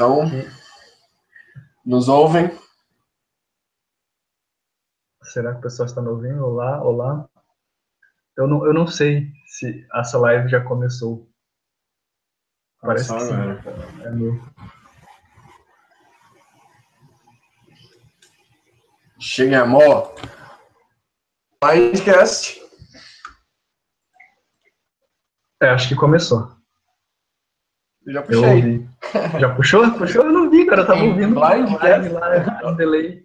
Então, nos ouvem? Será que o pessoal está me ouvindo? Olá, olá. Eu não, eu não sei se essa live já começou. Parece que sim. É meu. Chega, amor. Mindcast. É, acho que começou. Eu já puxei. Eu já puxou? Puxou? Eu não vi, cara. Eu tava ouvindo. Blindcast. Lá, um delay.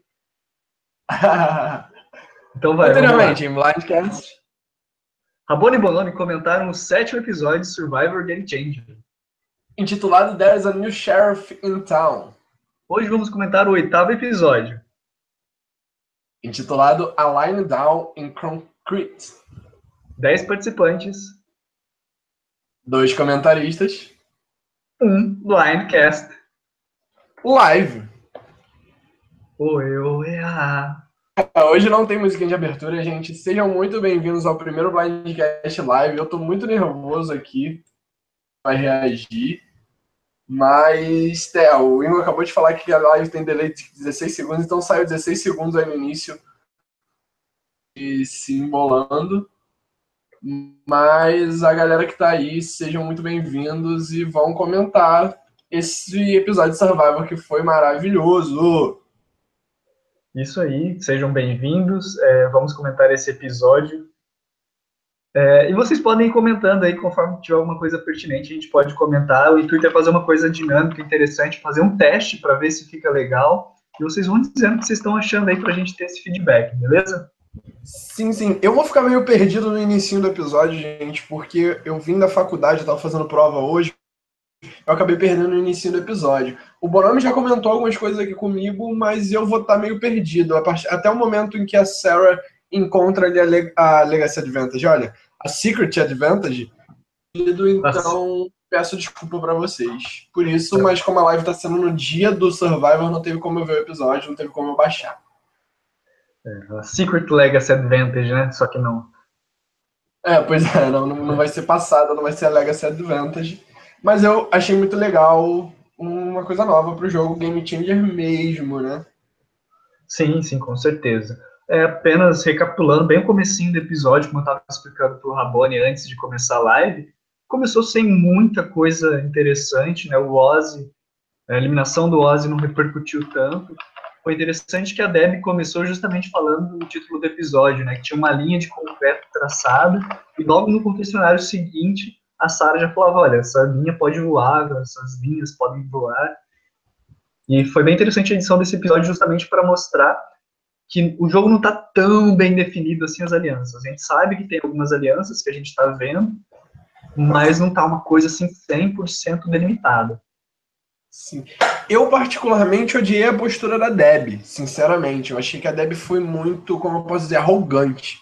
então vai. Anteriormente, em Blindcast. Rabone e Bonomi comentaram o sétimo episódio de Survivor Game Changer. Intitulado There's a New Sheriff in Town. Hoje vamos comentar o oitavo episódio. Intitulado A Line Down in Concrete. Dez participantes. Dois comentaristas. Um Blindcast. Live. Oi, oi, ah. Hoje não tem musiquinha de abertura, gente. Sejam muito bem-vindos ao primeiro Blindcast Live. Eu tô muito nervoso aqui para reagir. Mas, Té, o Ingo acabou de falar que a live tem delay de 16 segundos, então saiu 16 segundos aí no início e se embolando. Mas a galera que tá aí, sejam muito bem-vindos e vão comentar esse episódio de Survivor que foi maravilhoso. Isso aí, sejam bem-vindos. É, vamos comentar esse episódio. É, e vocês podem ir comentando aí, conforme tiver alguma coisa pertinente, a gente pode comentar. O intuito é fazer uma coisa dinâmica, interessante, fazer um teste para ver se fica legal. E vocês vão dizendo o que vocês estão achando aí para a gente ter esse feedback, beleza? Sim, sim. Eu vou ficar meio perdido no início do episódio, gente, porque eu vim da faculdade, eu tava fazendo prova hoje, eu acabei perdendo no início do episódio. O Bonami já comentou algumas coisas aqui comigo, mas eu vou estar meio perdido. Até o momento em que a Sarah encontra ali a, Le a Legacy Advantage. Olha, a Secret Advantage. Então, peço desculpa para vocês. Por isso, mas como a live está sendo no dia do Survivor, não teve como eu ver o episódio, não teve como eu baixar. É, a Secret Legacy Advantage, né? Só que não. É, pois é, não, não vai ser passada, não vai ser a Legacy Advantage. Mas eu achei muito legal uma coisa nova para o jogo, Game Changer mesmo, né? Sim, sim, com certeza. É, apenas recapitulando bem o comecinho do episódio, como eu estava explicando para o Rabone antes de começar a live, começou sem muita coisa interessante, né? O Ozzy, a eliminação do Ozzy não repercutiu tanto. Foi interessante que a Deb começou justamente falando do título do episódio, né? Que tinha uma linha de concreto traçada, e logo no confessionário seguinte a Sarah já falava, olha, essa linha pode voar, essas linhas podem voar. E foi bem interessante a edição desse episódio justamente para mostrar que o jogo não está tão bem definido assim as alianças. A gente sabe que tem algumas alianças que a gente está vendo, mas não está uma coisa assim 100% delimitada. Sim. Eu particularmente odiei a postura da Deb, sinceramente. Eu achei que a Deb foi muito, como eu posso dizer, arrogante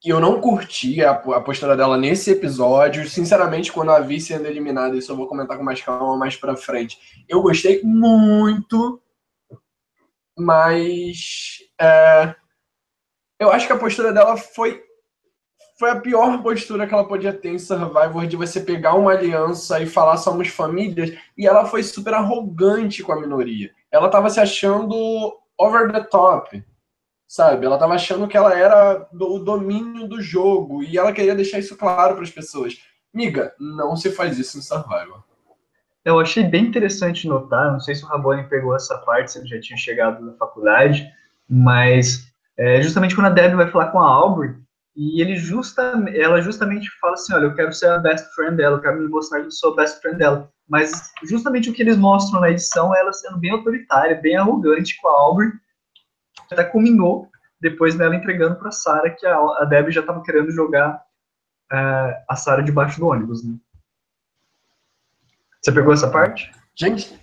que eu não curti a, a postura dela nesse episódio. Sinceramente, quando a vi sendo eliminada, isso eu vou comentar com mais calma mais pra frente. Eu gostei muito, mas é, eu acho que a postura dela foi foi a pior postura que ela podia ter em Survivor de você pegar uma aliança e falar somos famílias, e ela foi super arrogante com a minoria. Ela tava se achando over the top sabe? Ela tava achando que ela era do domínio do jogo e ela queria deixar isso claro para as pessoas. Miga, não se faz isso em Survival. Eu achei bem interessante notar, não sei se o Rabone pegou essa parte, se ele já tinha chegado na faculdade, mas é, justamente quando a Debbie vai falar com a Aubrey, e ele justa, ela justamente fala assim, olha, eu quero ser a best friend dela, eu quero me mostrar que eu sou a best friend dela. Mas justamente o que eles mostram na edição é ela sendo bem autoritária, bem arrogante com a Aubrey, até culminou depois dela entregando para Sara que a, a Debbie já estava querendo jogar é, a Sara debaixo do ônibus. Né? Você pegou essa parte? Gente,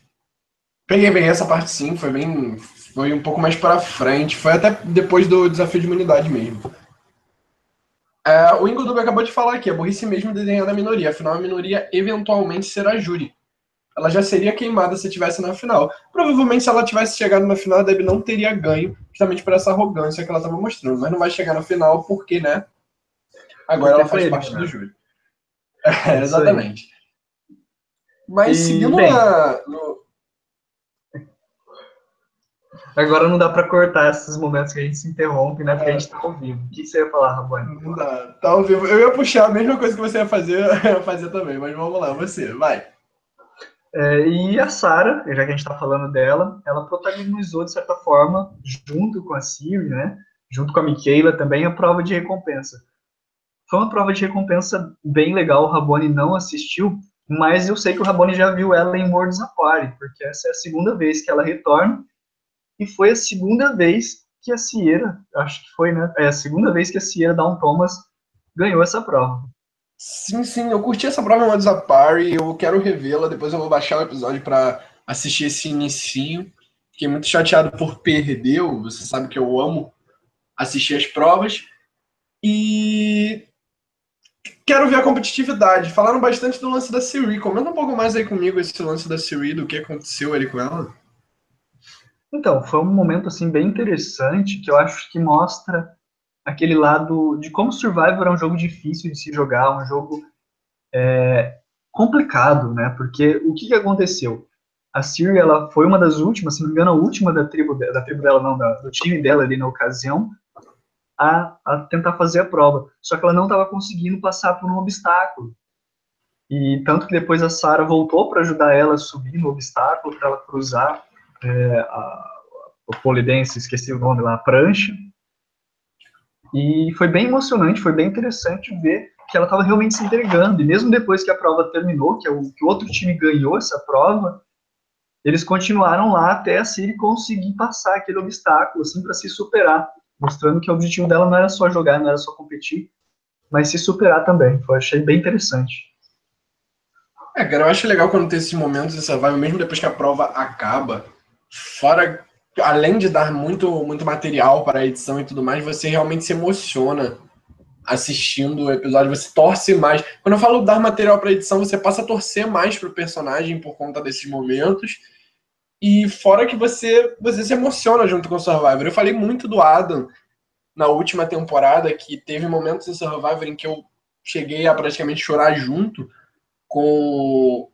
peguei bem essa parte sim, foi bem, foi um pouco mais para frente, foi até depois do desafio de imunidade mesmo. É, o Ingo Dube acabou de falar aqui, a burrice mesmo desenhando a minoria, afinal a minoria eventualmente será júri ela já seria queimada se estivesse na final. Provavelmente, se ela tivesse chegado na final, a Debbie não teria ganho, justamente por essa arrogância que ela estava mostrando. Mas não vai chegar na final porque, né? Agora ela faz parte né? do júri. É, exatamente. Mas e, seguindo bem, a, no, Agora não dá para cortar esses momentos que a gente se interrompe, né? Porque é. a gente tá ao vivo. O que você ia falar, Rabone? Não dá. Tá ao vivo. Eu ia puxar a mesma coisa que você ia fazer, eu ia fazer também, mas vamos lá, você, vai. É, e a Sarah, já que a gente está falando dela, ela protagonizou, de certa forma, junto com a Siri, né? Junto com a Michaela também, a prova de recompensa. Foi uma prova de recompensa bem legal, o Rabone não assistiu, mas eu sei que o Rabone já viu ela em Worlds Aquari, porque essa é a segunda vez que ela retorna, e foi a segunda vez que a Sierra, acho que foi, né? É a segunda vez que a Sierra Down Thomas ganhou essa prova. Sim, sim, eu curti essa prova em Worlds Aquari, eu quero revê-la, depois eu vou baixar o episódio para assistir esse inicinho. Fiquei muito chateado por perder, você sabe que eu amo assistir as provas. E quero ver a competitividade. Falaram bastante do lance da Siri. Comenta um pouco mais aí comigo esse lance da Siri, do que aconteceu ali com ela. Então, foi um momento assim bem interessante que eu acho que mostra aquele lado de como Survivor é um jogo difícil de se jogar, um jogo é, complicado, né? Porque o que, que aconteceu? A Siri, ela foi uma das últimas, se não me engano, a última da tribo, da tribo dela, não, da, do time dela ali na ocasião, a, a tentar fazer a prova. Só que ela não estava conseguindo passar por um obstáculo. E tanto que depois a Sara voltou para ajudar ela a subir no obstáculo, para ela cruzar é, a, o polidense, esqueci o nome lá, a prancha. E foi bem emocionante, foi bem interessante ver que ela estava realmente se entregando. E mesmo depois que a prova terminou, que, é o, que o outro time ganhou essa prova, eles continuaram lá até a Siri conseguir passar aquele obstáculo, assim, para se superar mostrando que o objetivo dela não era só jogar, não era só competir, mas se superar também. Eu achei bem interessante. É, cara, eu acho legal quando tem esses momentos de survival, mesmo depois que a prova acaba, fora, além de dar muito, muito material para a edição e tudo mais, você realmente se emociona assistindo o episódio, você torce mais. Quando eu falo dar material para edição, você passa a torcer mais pro personagem por conta desses momentos e fora que você, você se emociona junto com o Survivor. Eu falei muito do Adam na última temporada, que teve momentos em Survivor em que eu cheguei a praticamente chorar junto com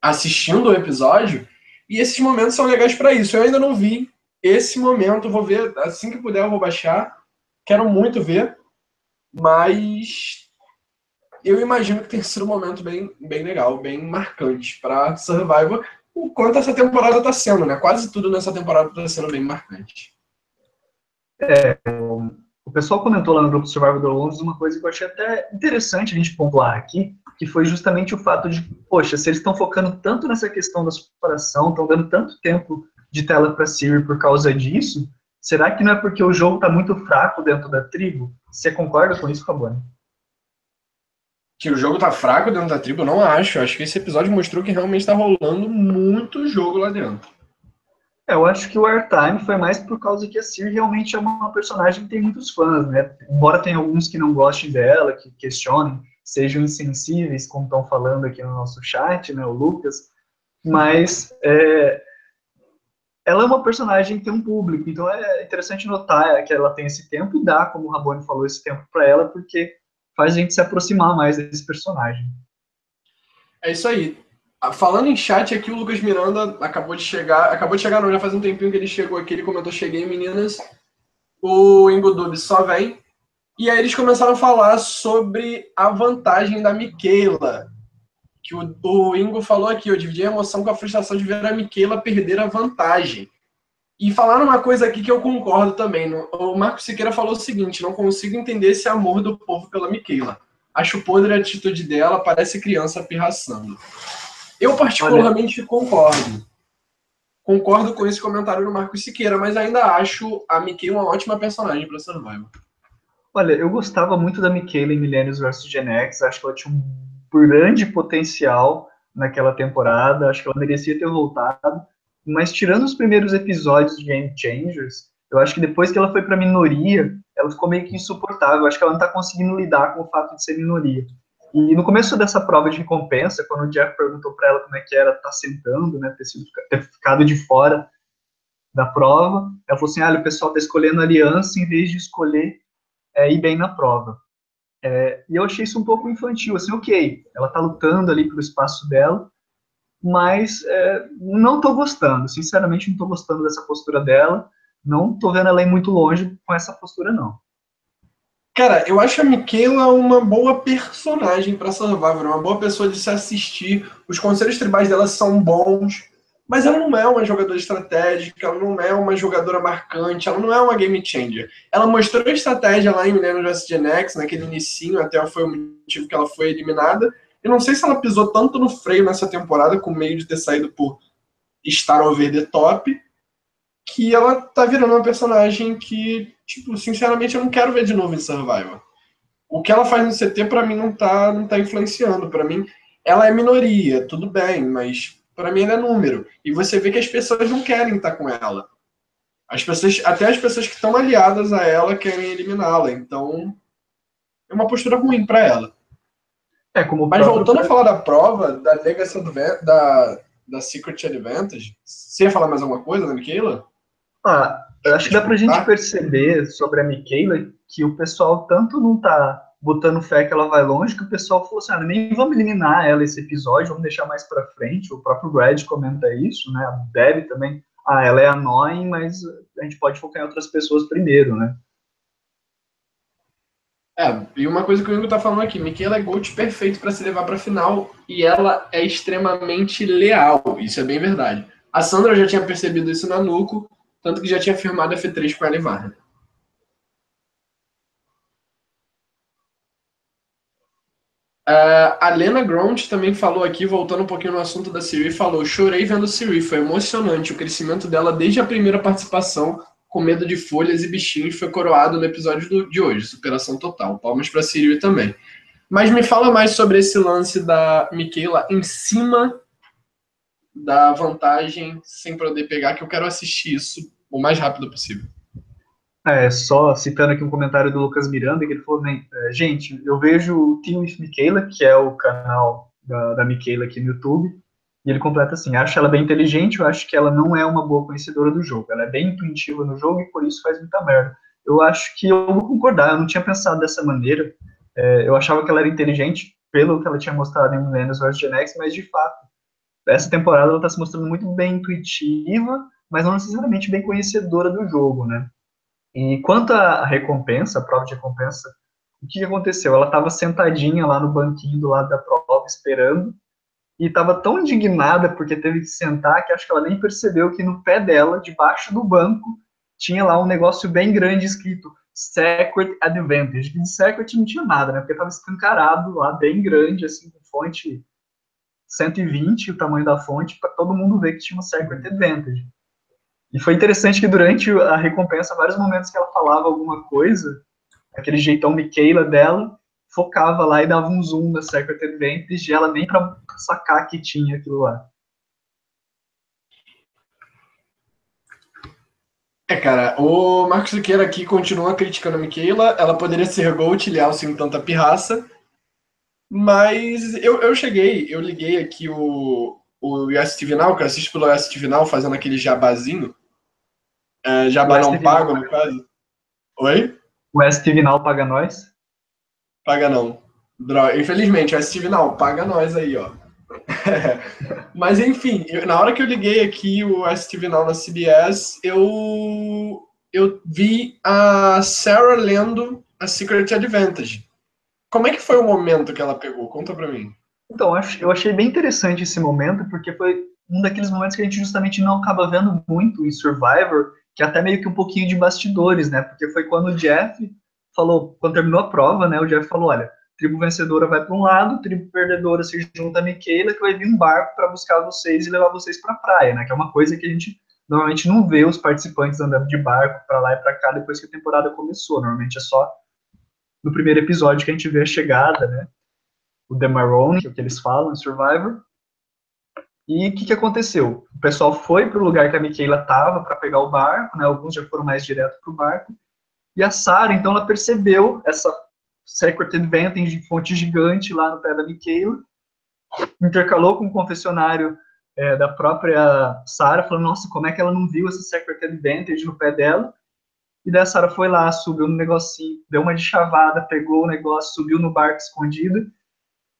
assistindo o episódio. E esses momentos são legais para isso. Eu ainda não vi esse momento, vou ver assim que puder, eu vou baixar. Quero muito ver, mas eu imagino que tenha sido um momento bem, bem legal, bem marcante para Survivor o quanto essa temporada está sendo, né? Quase tudo nessa temporada está sendo bem marcante. É, o pessoal comentou lá no grupo Survivor Londres uma coisa que eu achei até interessante a gente pontuar aqui, que foi justamente o fato de, poxa, se eles estão focando tanto nessa questão da superação, estão dando tanto tempo de tela para Siri por causa disso, será que não é porque o jogo está muito fraco dentro da tribo? Você concorda com isso, Faboni? que o jogo tá fraco dentro da tribo, eu não acho. Eu acho que esse episódio mostrou que realmente tá rolando muito jogo lá dentro. É, eu acho que o Airtime foi mais por causa que a Sir realmente é uma personagem que tem muitos fãs, né? Embora tenha alguns que não gostem dela, que questionem, sejam insensíveis, como estão falando aqui no nosso chat, né, o Lucas, mas é, ela é uma personagem que tem um público, então é interessante notar que ela tem esse tempo e dá, como o Rabone falou, esse tempo para ela, porque faz a gente se aproximar mais desse personagem. É isso aí. Ah, falando em chat aqui, o Lucas Miranda acabou de chegar. Acabou de chegar, não, já faz um tempinho que ele chegou aqui. Ele comentou: Cheguei, meninas. O Ingodub só vem. E aí eles começaram a falar sobre a vantagem da Miquela. Que o, o Ingo falou aqui: eu dividi a emoção com a frustração de ver a Miquela perder a vantagem. E falaram uma coisa aqui que eu concordo também. O Marco Siqueira falou o seguinte: não consigo entender esse amor do povo pela Miquela. Acho podre a atitude dela, parece criança pirraçando. Eu particularmente Olha. concordo. Concordo com esse comentário do Marco Siqueira, mas ainda acho a Miquela uma ótima personagem para Survival. Olha, eu gostava muito da Miquela em Millennials vs Gen X. Acho que ela tinha um grande potencial naquela temporada. Acho que ela merecia ter voltado mas tirando os primeiros episódios de Game Changers, eu acho que depois que ela foi para minoria, ela ficou meio que insuportável. Acho que ela não está conseguindo lidar com o fato de ser minoria. E no começo dessa prova de recompensa, quando o Jeff perguntou para ela como é que era estar tá sentando, né, ter, sido, ter ficado de fora da prova, ela falou assim: ah, o pessoal está escolhendo aliança em vez de escolher é, ir bem na prova. É, e eu achei isso um pouco infantil, assim, ok, ela está lutando ali pelo espaço dela, mas é, não estou gostando, sinceramente não estou gostando dessa postura dela, não estou vendo ela ir muito longe com essa postura, não. Cara, eu acho a Michaela uma boa personagem para Survivor, uma boa pessoa de se assistir. Os conselhos tribais dela são bons, mas ela não é uma jogadora estratégica, ela não é uma jogadora marcante, ela não é uma game changer. Ela mostrou a estratégia lá em Millennium vs Gen naquele inicinho, até foi o motivo que ela foi eliminada. Eu não sei se ela pisou tanto no freio nessa temporada, com meio de ter saído por estar over the top, que ela tá virando uma personagem que, tipo, sinceramente, eu não quero ver de novo em Survivor. O que ela faz no CT, para mim, não tá, não tá influenciando. para mim, ela é minoria, tudo bem, mas para mim ela é número. E você vê que as pessoas não querem estar com ela. As pessoas, até as pessoas que estão aliadas a ela querem eliminá-la. Então, é uma postura ruim para ela. É, como Mas voltando a falar da prova, da Legacy da, da Secret Advantage, você ia falar mais alguma coisa da Michaela? Ah, eu acho que dá pra gente perceber sobre a Michaela que o pessoal tanto não tá botando fé que ela vai longe, que o pessoal falou assim, ah, nem vamos eliminar ela esse episódio, vamos deixar mais pra frente, o próprio Brad comenta isso, né, a Debbie também, ah, ela é annoying, mas a gente pode focar em outras pessoas primeiro, né. É, e uma coisa que o Ingo tá falando aqui, Michaela é GOAT perfeito para se levar pra final, e ela é extremamente leal, isso é bem verdade. A Sandra já tinha percebido isso na Nuco, tanto que já tinha firmado F3 com a levar. Uh, a Lena Gront também falou aqui, voltando um pouquinho no assunto da Siri, falou: chorei vendo Siri, foi emocionante. O crescimento dela desde a primeira participação, com medo de folhas e bichinhos, foi coroado no episódio do, de hoje. Superação total. Palmas para Siri também. Mas me fala mais sobre esse lance da Michaela em cima da vantagem sem poder pegar, que eu quero assistir isso o mais rápido possível. É, só citando aqui um comentário do Lucas Miranda, que ele falou, né, gente, eu vejo o Team with Michaela, que é o canal da, da Michaela aqui no YouTube, e ele completa assim, acho ela bem inteligente, eu acho que ela não é uma boa conhecedora do jogo, ela é bem intuitiva no jogo e por isso faz muita merda. Eu acho que eu vou concordar, eu não tinha pensado dessa maneira, é, eu achava que ela era inteligente pelo que ela tinha mostrado em Millennials vs Gen X, mas de fato, essa temporada ela está se mostrando muito bem intuitiva, mas não necessariamente bem conhecedora do jogo, né? E quanto à recompensa, a prova de recompensa, o que aconteceu? Ela estava sentadinha lá no banquinho do lado da prova, esperando, e estava tão indignada porque teve que sentar que acho que ela nem percebeu que no pé dela, debaixo do banco, tinha lá um negócio bem grande escrito Secret Advantage. E Secret não tinha nada, né? Porque estava escancarado lá, bem grande, assim, com fonte 120, o tamanho da fonte, para todo mundo ver que tinha um Secret Advantage. E foi interessante que durante a recompensa, vários momentos que ela falava alguma coisa, aquele jeitão Michaela dela, focava lá e dava um zoom na Secret Advantage e ela nem pra sacar que tinha aquilo lá. É, cara, o Marcos Siqueira aqui continua criticando a Michaela. Ela poderia ser Gold Leal sem tanta pirraça. Mas eu, eu cheguei, eu liguei aqui o, o USTV Now, que eu assisto pelo USTV Now, fazendo aquele jabazinho. É, jabá não pago, no caso. Oi? O STV Now paga nós? Paga não. Droga. Infelizmente, o STV Now paga nós aí, ó. Mas enfim, eu, na hora que eu liguei aqui o STV Now na CBS, eu, eu vi a Sarah lendo a Secret Advantage. Como é que foi o momento que ela pegou? Conta pra mim. Então, eu achei bem interessante esse momento, porque foi um daqueles momentos que a gente justamente não acaba vendo muito em Survivor, que é até meio que um pouquinho de bastidores, né? Porque foi quando o Jeff falou, quando terminou a prova, né? O Jeff falou, olha, tribo vencedora vai para um lado, tribo perdedora se junta a Michaela, que vai vir um barco para buscar vocês e levar vocês para a praia, né? Que é uma coisa que a gente normalmente não vê os participantes andando de barco para lá e para cá depois que a temporada começou. Normalmente é só no primeiro episódio que a gente vê a chegada, né? O Demarone, que é o que eles falam Survivor, e o que, que aconteceu? O pessoal foi para o lugar que a Michaela estava para pegar o barco, né? alguns já foram mais direto para o barco, e a Sarah, então, ela percebeu essa Secret Advantage de fonte gigante lá no pé da Michaela, intercalou com o confessionário é, da própria Sarah, falando, nossa, como é que ela não viu essa Secret Advantage no pé dela? E daí a Sarah foi lá, subiu no negocinho, deu uma de chavada, pegou o negócio, subiu no barco escondido,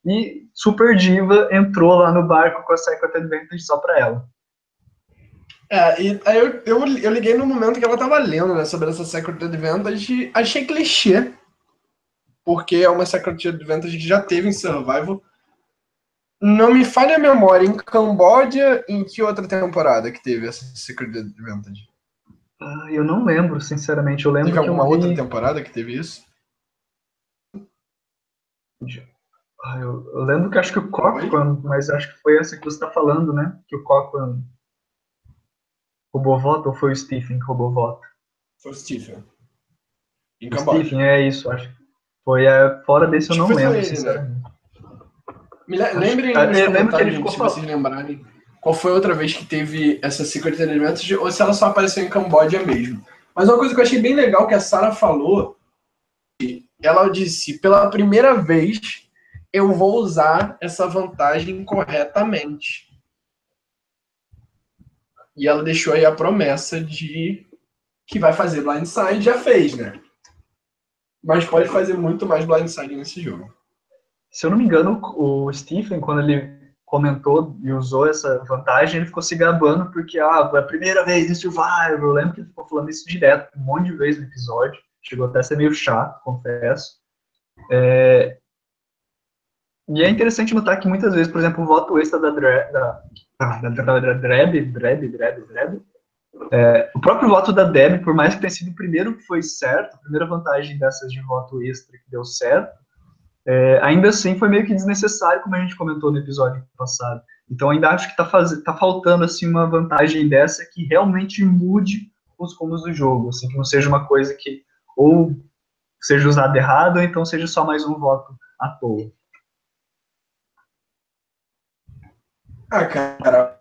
E Super Diva entrou lá no barco com a Secret Advantage só pra ela. É, e aí eu, eu, eu liguei no momento que ela tava lendo, né, sobre essa Secret Advantage, achei clichê, porque é uma Secret Advantage que já teve em Survival. Não me falha a memória, em Camboja, em que outra temporada que teve essa Secret Advantage? Ah, eu não lembro, sinceramente. Eu lembro teve alguma vi... outra temporada que teve isso? Ah, eu, eu, lembro que acho que o Cochran, mas acho que foi essa que você está falando, né? Que o Cochran roubou voto ou foi o Stephen que roubou voto? Foi o Stephen. Em o Stephen, é isso, acho. Foi é, fora desse eu não lembro, ele, sinceramente. Né? Me lembrem acho, eu lembro que ele ficou se vocês lembrarem qual foi a outra vez que teve essa Secret Elementos ou se ela só apareceu em Camboja mesmo. Mas uma coisa que eu achei bem legal que a Sarah falou, ela disse, pela primeira vez eu vou usar essa vantagem corretamente. E ela deixou aí a promessa de que vai fazer blindside, já fez, né? Mas pode fazer muito mais blindside nesse jogo. Se eu não me engano, o Stephen, quando ele comentou e usou essa vantagem, ele ficou se gabando porque, ah, foi a primeira vez em Survivor. Eu lembro que ele ficou falando isso direto, um monte de vezes no episódio. Chegou até a ser meio chato, confesso. É... E é interessante notar que muitas vezes, por exemplo, o voto extra da, Dre... da... Da, da, da Dreb, Dreb, Dreb, Dreb, é, o próprio voto da Deb, por mais que tenha sido o primeiro que foi certo, a primeira vantagem dessas de voto extra que deu certo, é, ainda assim foi meio que desnecessário, como a gente comentou no episódio passado. Então ainda acho que está tá faltando assim uma vantagem dessa que realmente mude os combos do jogo, assim, que não seja uma coisa que ou seja usada errado, ou então seja só mais um voto à toa. Ah, cara,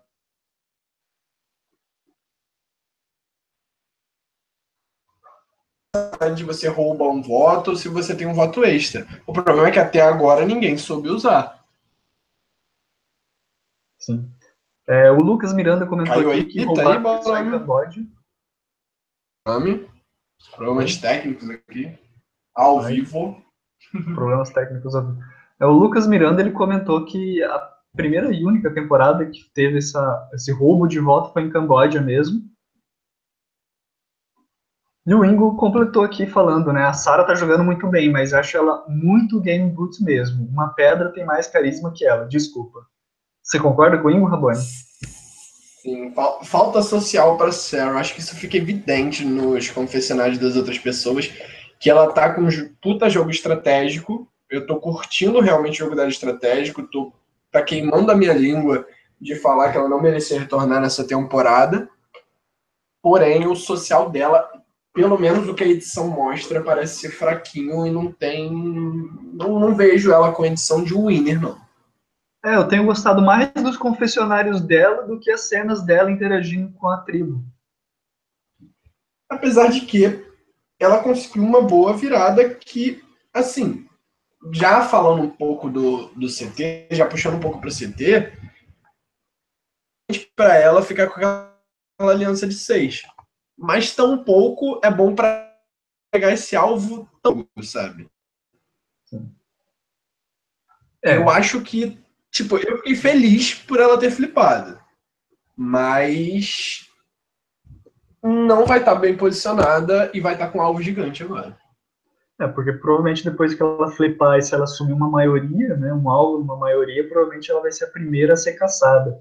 de você rouba um voto se você tem um voto extra. O problema é que até agora ninguém soube usar. Sim. É, o Lucas Miranda comentou Caiu aí, que tá roubar aí, Camboja. Problemas técnicos aqui. Ao Ai. vivo. Problemas técnicos ao vivo. É, o Lucas Miranda ele comentou que a primeira e única temporada que teve essa, esse roubo de voto foi em Camboja mesmo. E o Ingo completou aqui falando, né? A Sarah tá jogando muito bem, mas acho ela muito game boots mesmo. Uma pedra tem mais carisma que ela, desculpa. Você concorda com o Ingo, Rabone? Sim, falta social para Sarah. Acho que isso fica evidente nos confessionários das outras pessoas. Que ela tá com um puta jogo estratégico. Eu tô curtindo realmente o jogo dela estratégico. Tô, tá queimando a minha língua de falar que ela não merecia retornar nessa temporada. Porém, o social dela pelo menos o que a edição mostra parece ser fraquinho e não tem. Não, não vejo ela com a edição de winner, não. É, eu tenho gostado mais dos confessionários dela do que as cenas dela interagindo com a tribo. Apesar de que ela conseguiu uma boa virada que, assim, já falando um pouco do, do CT, já puxando um pouco para o CT, para ela ficar com aquela aliança de seis mas tão pouco é bom para pegar esse alvo tão, sabe? É. Eu acho que, tipo, eu fiquei feliz por ela ter flipado, mas não vai estar tá bem posicionada e vai estar tá com um alvo gigante agora. É, porque provavelmente depois que ela flipar e se ela assumir uma maioria, né, um alvo, uma maioria, provavelmente ela vai ser a primeira a ser caçada.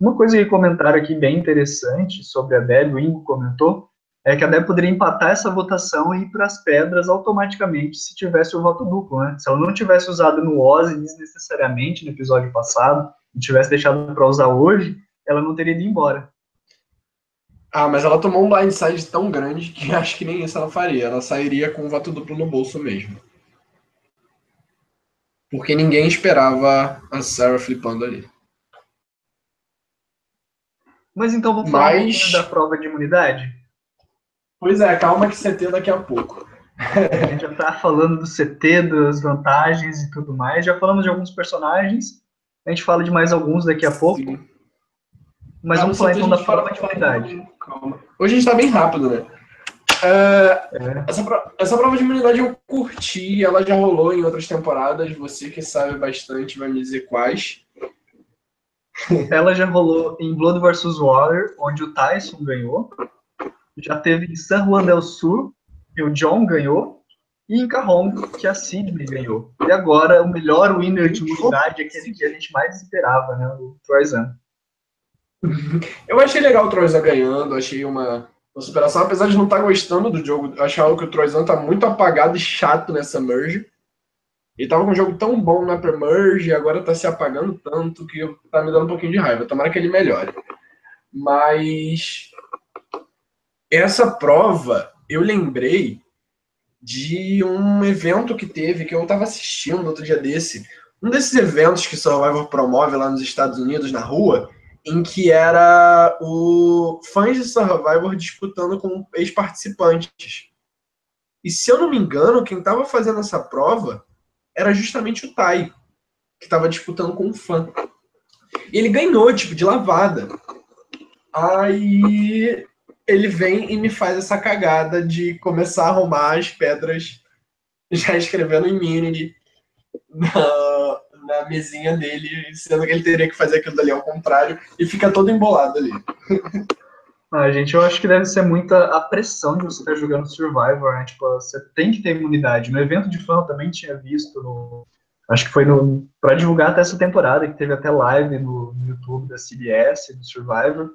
Uma coisa que comentaram aqui bem interessante sobre a Deb, o Ingo comentou, é que a Deb poderia empatar essa votação e ir para as pedras automaticamente se tivesse o voto duplo, né? Se ela não tivesse usado no Ozzy desnecessariamente no episódio passado e tivesse deixado para usar hoje, ela não teria ido embora. Ah, mas ela tomou um blindside tão grande que acho que nem isso ela faria. Ela sairia com o voto duplo no bolso mesmo. Porque ninguém esperava a Sarah flipando ali. Mas então vamos falar Mas... um da prova de imunidade? Pois é, calma que CT daqui a pouco. a gente já tá falando do CT, das vantagens e tudo mais. Já falamos de alguns personagens. A gente fala de mais alguns daqui a pouco. Sim. Mas vamos falar então da prova de imunidade. Calma. Hoje a gente tá bem rápido, né? É, é. Essa, essa prova de imunidade eu curti, ela já rolou em outras temporadas. Você que sabe bastante vai me dizer quais. Ela já rolou em Blood vs. Water, onde o Tyson ganhou. Já teve em San Juan del Sur, que o John ganhou. E em Cajon, que a Sidney ganhou. E agora, o melhor winner de imunidade, aquele que a gente mais esperava, né? O Troyzan. Eu achei legal o Troyzan ganhando, achei uma, uma superação, apesar de não estar tá gostando do jogo. Achava que o Troyzan tá muito apagado e chato nessa merge. Ele tava com um jogo tão bom na pre-merge e agora tá se apagando tanto que tá me dando um pouquinho de raiva. Tomara que ele melhore. Mas essa prova, eu lembrei de um evento que teve, que eu tava assistindo outro dia desse. Um desses eventos que Survivor promove lá nos Estados Unidos, na rua, em que era o fãs de Survivor disputando com ex-participantes. E se eu não me engano, quem estava fazendo essa prova era justamente o Tai, que estava disputando com um fã. E ele ganhou, tipo, de lavada. Aí ele vem e me faz essa cagada de começar a arrumar as pedras já escrevendo em Mini na, na mesinha dele, sendo que ele teria que fazer aquilo dali ao contrário e fica todo embolado ali. Ah, gente, eu acho que deve ser muita a pressão de você estar jogando Survivor, né? Tipo, você tem que ter imunidade. No evento de fã eu também tinha visto, no, acho que foi no para divulgar até essa temporada, que teve até live no, no, YouTube da CBS, do Survivor.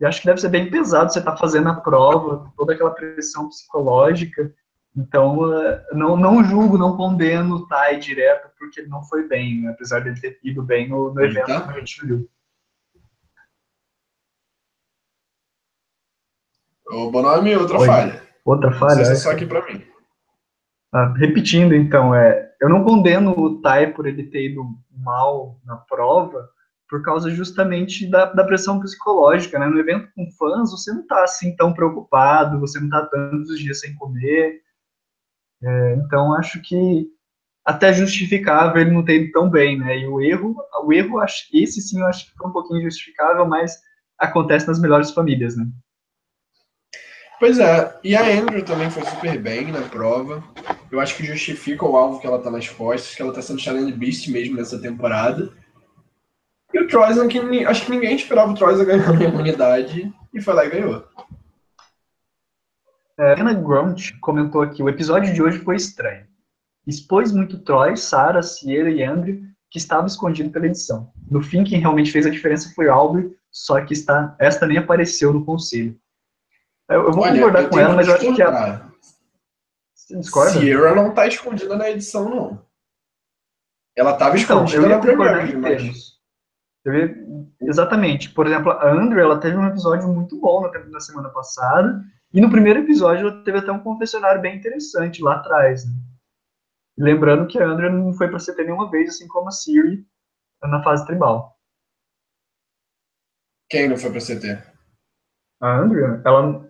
E acho que deve ser bem pesado você estar tá fazendo a prova, toda aquela pressão psicológica. Então, eh, não, não julgo, não condeno o Tai direto, porque ele não foi bem, né? apesar de ele ter ido bem no, no evento, tá? como a gente viu. Bonami, outra Oi. falha. Outra falha? Não é só aqui para mim. Ah, repetindo, então, é, eu não condeno o Tai por ele ter ido mal na prova, por causa justamente da, da pressão psicológica, né? No evento com fãs, você não tá assim tão preocupado, você não tá tantos dias sem comer. É, então, acho que até justificável ele não ter ido tão bem, né? E o erro, o erro, acho, esse sim eu acho que foi um pouquinho justificável, mas acontece nas melhores famílias, né? Pois é, e a Andrew também foi super bem na prova. Eu acho que justifica o alvo que ela tá nas costas, que ela tá sendo challenge beast mesmo nessa temporada. E o que acho que ninguém esperava o Troyzan ganhar a imunidade, e foi lá e ganhou. É, Anna Grunt comentou aqui, o episódio de hoje foi estranho. Expôs muito Troy, Sarah, Sierra e Andrew, que estava escondido pela edição. No fim, quem realmente fez a diferença foi Aubrey, só que está, esta nem apareceu no conselho. Eu, eu vou Olha, concordar eu com ela, mas eu acho que a. Você discorda? Sierra não está escondida na edição, não. Ela estava então, escondida na primeira, mas... Exatamente. Por exemplo, a Andrew, ela teve um episódio muito bom na semana passada, e no primeiro episódio ela teve até um confessionário bem interessante lá atrás. Né? Lembrando que a Andrew não foi para CT nenhuma vez, assim como a Siri na fase tribal. Quem não foi para CT? A Andrea, ela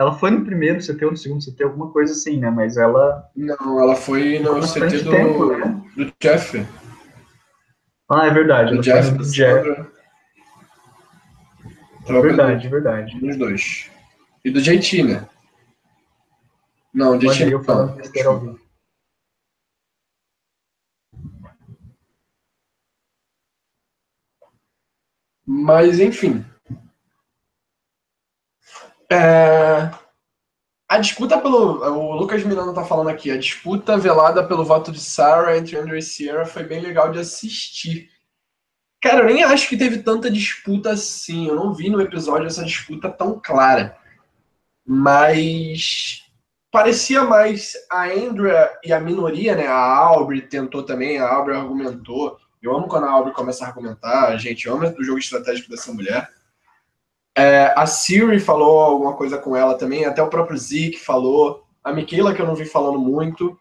ela foi no primeiro CT ou no segundo CT, alguma coisa assim, né? Mas ela. Não, ela foi no CT do, tempo, né? do Jeff. Ah, é verdade. Do Jeff, do Jeff. É verdade, verdade. Dos dois. E do né? Não, o JT eu falando besteira ao vivo. Mas, enfim. É, a disputa pelo. O Lucas Milano tá falando aqui. A disputa velada pelo voto de Sarah entre Andrew e Sierra foi bem legal de assistir. Cara, eu nem acho que teve tanta disputa assim. Eu não vi no episódio essa disputa tão clara. Mas parecia mais a Andrea e a minoria, né? A Aubrey tentou também, a Aubrey argumentou. Eu amo quando a Aubrey começa a argumentar, a gente ama o jogo estratégico dessa mulher. É, a Siri falou alguma coisa com ela também, até o próprio Zeke falou, a Michaela que eu não vi falando muito.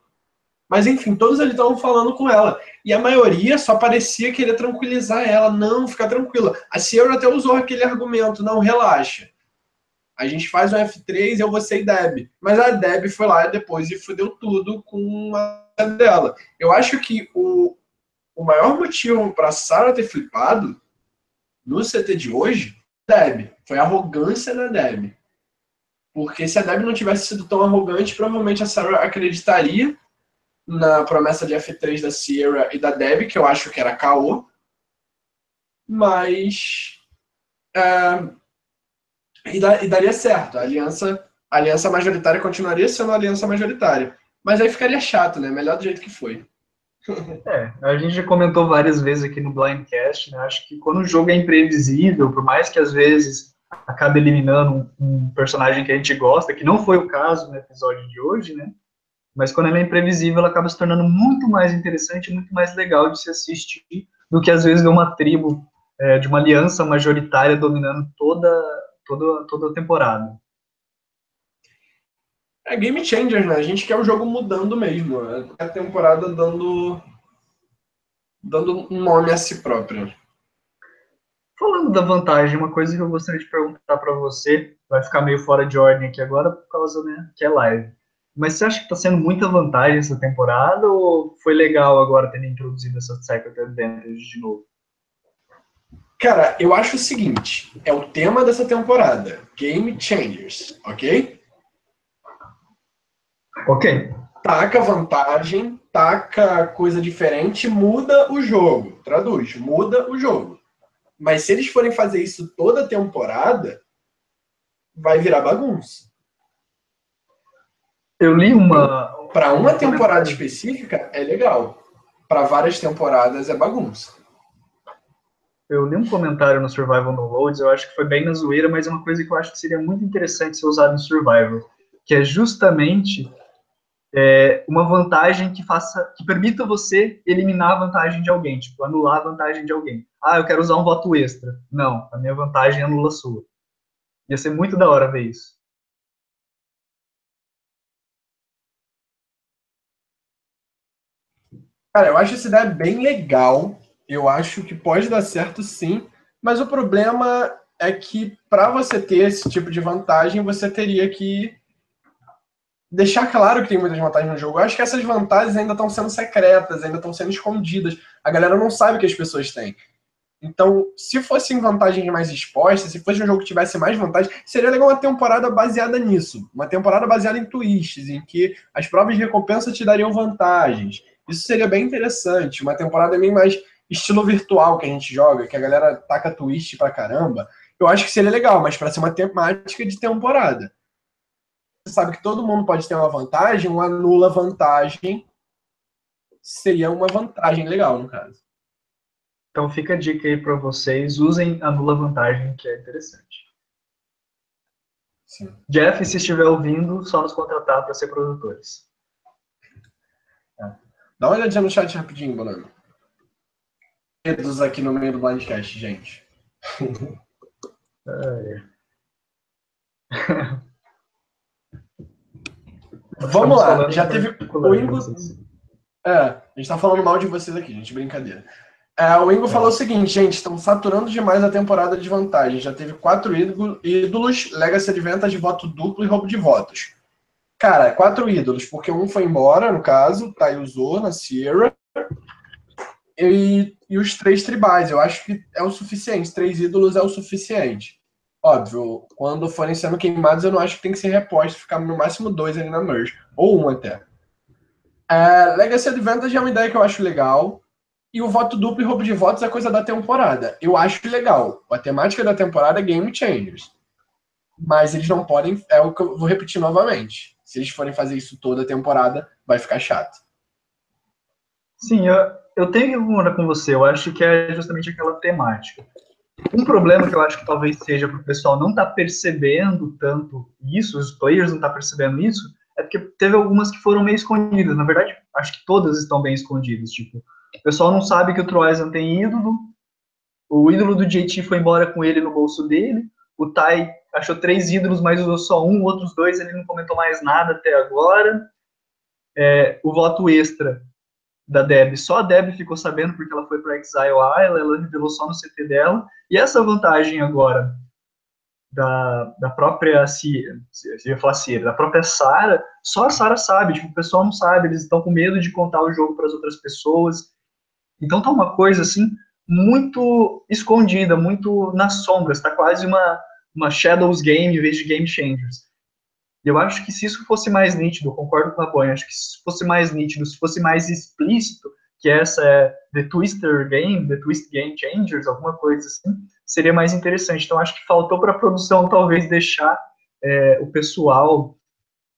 Mas enfim, todos eles estavam falando com ela. E a maioria só parecia querer tranquilizar ela. Não, fica tranquila. A Sierra até usou aquele argumento, não, relaxa. A gente faz um F3 eu vou ser Deb. Mas a Deb foi lá depois e fudeu tudo com a dela. Eu acho que o, o maior motivo para Sarah ter flipado no CT de hoje Deb. Foi a arrogância da Deb. Porque se a Deb não tivesse sido tão arrogante, provavelmente a Sarah acreditaria na promessa de F3 da Sierra e da Deb, que eu acho que era caô. Mas. É, e, da, e, daria certo. A aliança, a aliança majoritária continuaria sendo a aliança majoritária. Mas aí ficaria chato, né? Melhor do jeito que foi. É, a gente já comentou várias vezes aqui no Blindcast, né? Acho que quando o jogo é imprevisível, por mais que às vezes acabe eliminando um, um, personagem que a gente gosta, que não foi o caso no episódio de hoje, né? Mas quando ela é imprevisível, ela acaba se tornando muito mais interessante, muito mais legal de se assistir do que às vezes ver uma tribo é, de uma aliança majoritária dominando toda, toda, toda a temporada. É game changer, né? A gente quer o jogo mudando mesmo. É a temporada dando dando um nome a si própria. Falando da vantagem, uma coisa que eu gostaria de perguntar para você, vai ficar meio fora de ordem aqui agora por causa né, que é live. Mas você acha que está sendo muita vantagem essa temporada ou foi legal agora ter introduzido essa Secret Advantage de novo? Cara, eu acho o seguinte, é o tema dessa temporada, Game Changers, ok? Ok. Taca vantagem, taca coisa diferente, muda o jogo. Traduz, muda o jogo. Mas se eles forem fazer isso toda temporada, vai virar bagunça. Eu li uma. Para uma temporada específica é legal. Para várias temporadas é bagunça. Eu li um comentário no Survival No Loads, eu acho que foi bem na zoeira, mas é uma coisa que eu acho que seria muito interessante ser usado em Survival, que é justamente é, uma vantagem que faça, que permita você eliminar a vantagem de alguém, tipo, anular a vantagem de alguém. Ah, eu quero usar um voto extra. Não, a minha vantagem anula a sua. Ia ser muito da hora ver isso. Cara, eu acho essa ideia bem legal. Eu acho que pode dar certo sim, mas o problema é que para você ter esse tipo de vantagem, você teria que deixar claro que tem muitas vantagens no jogo. Eu acho que essas vantagens ainda estão sendo secretas, ainda estão sendo escondidas. A galera não sabe que as pessoas têm. Então, se fossem vantagens mais expostas, se fosse um jogo que tivesse mais vantagens, seria legal uma temporada baseada nisso. Uma temporada baseada em twists, em que as provas de recompensa te dariam vantagens. Isso seria bem interessante. Uma temporada bem mais estilo virtual que a gente joga, que a galera taca twist pra caramba. Eu acho que seria legal, mas para ser uma temática de temporada sabe que todo mundo pode ter uma vantagem, uma nula vantagem seria uma vantagem legal, no caso. Então fica a dica aí para vocês, usem a nula vantagem, que é interessante. Sim. Jeff, se estiver ouvindo, só nos contratar para ser produtores. Dá uma olhadinha no chat rapidinho, Bonano. Dedos aqui no meio do blindcast, gente. é. Vamos lá, já teve o Ingo. É, a gente tá falando mal de vocês aqui, gente, brincadeira. É, o Ingo é. falou o seguinte, gente, estão saturando demais a temporada de vantagem. Já teve quatro ídolos, Legacy Advantage, voto duplo e roubo de votos. Cara, quatro ídolos, porque um foi embora, no caso, Tai usou na Sierra. E, e os três tribais, eu acho que é o suficiente. Três ídolos é o suficiente. Óbvio, quando forem sendo queimados, eu não acho que tem que ser reposto, ficar no máximo dois ali na merge, ou um até. É, Legacy Advantage é uma ideia que eu acho legal, e o voto duplo e roubo de votos é coisa da temporada. Eu acho legal. A temática da temporada é Game Changers. Mas eles não podem, é o que eu vou repetir novamente. Se eles forem fazer isso toda a temporada, vai ficar chato. Sim, eu, eu tenho que concordar com você. Eu acho que é justamente aquela temática. Um problema que eu acho que talvez seja para o pessoal não estar tá percebendo tanto isso, os players não estar tá percebendo isso, é porque teve algumas que foram meio escondidas. Na verdade, acho que todas estão bem escondidas. Tipo, o pessoal não sabe que o Troyzan tem ídolo, o ídolo do JT foi embora com ele no bolso dele, o Tai achou três ídolos, mas usou só um, outros dois ele não comentou mais nada até agora. É, o voto extra da Deb. Só a Deb ficou sabendo porque ela foi para Exile Isle, ela revelou só no CT dela. E essa vantagem agora da, da própria Cira, da própria Sara, só a Sara sabe, tipo, o pessoal não sabe, eles estão com medo de contar o jogo para as outras pessoas. Então tá uma coisa assim muito escondida, muito nas sombras, tá quase uma uma Shadows game em vez de Game Changers. E eu acho que se isso fosse mais nítido, concordo com a Bonnie, acho que se isso fosse mais nítido, se fosse mais explícito, que essa é The Twister Game, The Twist Game Changers, alguma coisa assim, seria mais interessante. Então acho que faltou para a produção talvez deixar é, o pessoal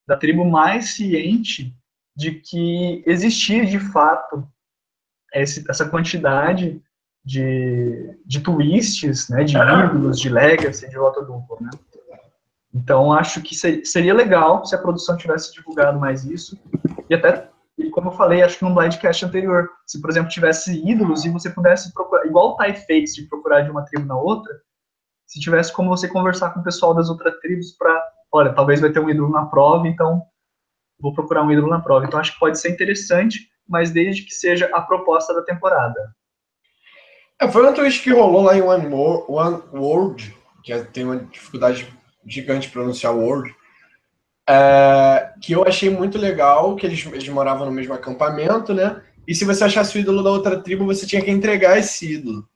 da tribo mais ciente de que existia de fato esse, essa quantidade de, de twists, né, de ídolos, de legacy, de rota dupla, né? Então, acho que seria legal se a produção tivesse divulgado mais isso. E até, como eu falei, acho que no Blindcast anterior, se, por exemplo, tivesse ídolos e você pudesse procurar, igual o Fates, de procurar de uma tribo na outra, se tivesse como você conversar com o pessoal das outras tribos para, olha, talvez vai ter um ídolo na prova, então vou procurar um ídolo na prova. Então, acho que pode ser interessante, mas desde que seja a proposta da temporada. É, foi um twist que rolou lá em One, More, One World, que é, tem uma dificuldade gigante pronunciar World, é, que eu achei muito legal, que eles, eles moravam no mesmo acampamento, né? E se você achasse o ídolo da outra tribo, você tinha que entregar esse ídolo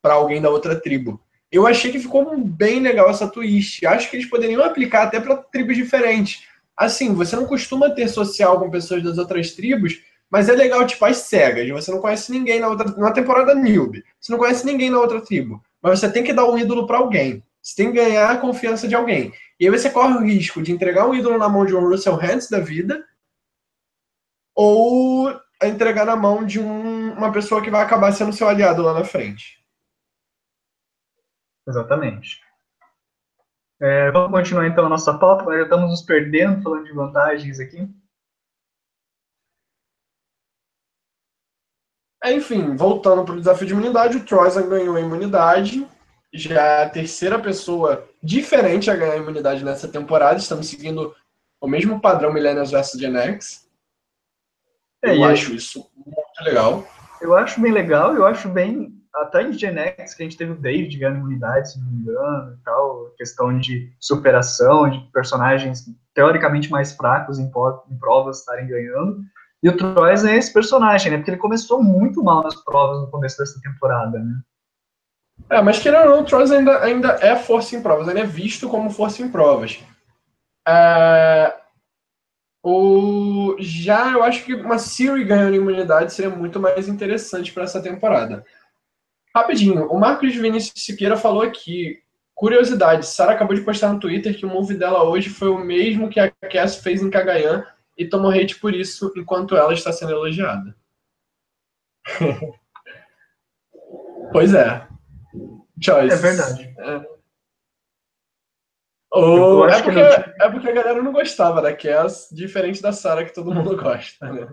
para alguém da outra tribo. Eu achei que ficou bem legal essa twist. Acho que eles poderiam aplicar até para tribos diferentes. Assim, você não costuma ter social com pessoas das outras tribos, mas é legal, tipo, as cegas. Você não conhece ninguém na outra. Na temporada Newbie. Você não conhece ninguém na outra tribo. Mas você tem que dar um ídolo para alguém. Você tem que ganhar a confiança de alguém. E aí você corre o risco de entregar um ídolo na mão de um Russell Hans da vida, ou entregar na mão de um, uma pessoa que vai acabar sendo seu aliado lá na frente. Exatamente. É, vamos continuar então a nossa pauta, mas já estamos nos perdendo falando de vantagens aqui. Enfim, voltando para o desafio de imunidade, o Troyzan ganhou a imunidade já é a terceira pessoa diferente a ganhar imunidade nessa temporada. Estamos seguindo o mesmo padrão Millennials vs Gen X. É, eu acho isso muito legal. Eu acho bem legal, eu acho bem. Até em Gen X, que a gente teve o David ganhando imunidade, se não me engano, e tal, questão de superação, de personagens teoricamente mais fracos em, em provas estarem ganhando. E o Troyes é esse personagem, né? Porque ele começou muito mal nas provas no começo dessa temporada, né? É, mas querendo ou não, o Trolls ainda, ainda é força em provas, ainda é visto como força em provas. É, o, já eu acho que uma Siri ganhando imunidade seria muito mais interessante para essa temporada. Rapidinho, o Marcos Vinícius Siqueira falou aqui. Curiosidade, Sara acabou de postar no Twitter que o move dela hoje foi o mesmo que a Cass fez em Kagayan e tomou hate por isso enquanto ela está sendo elogiada. pois é. Choice. É verdade. É. Ou é porque, é porque a galera não gostava da Cass, diferente da Sarah, que todo mundo gosta, né?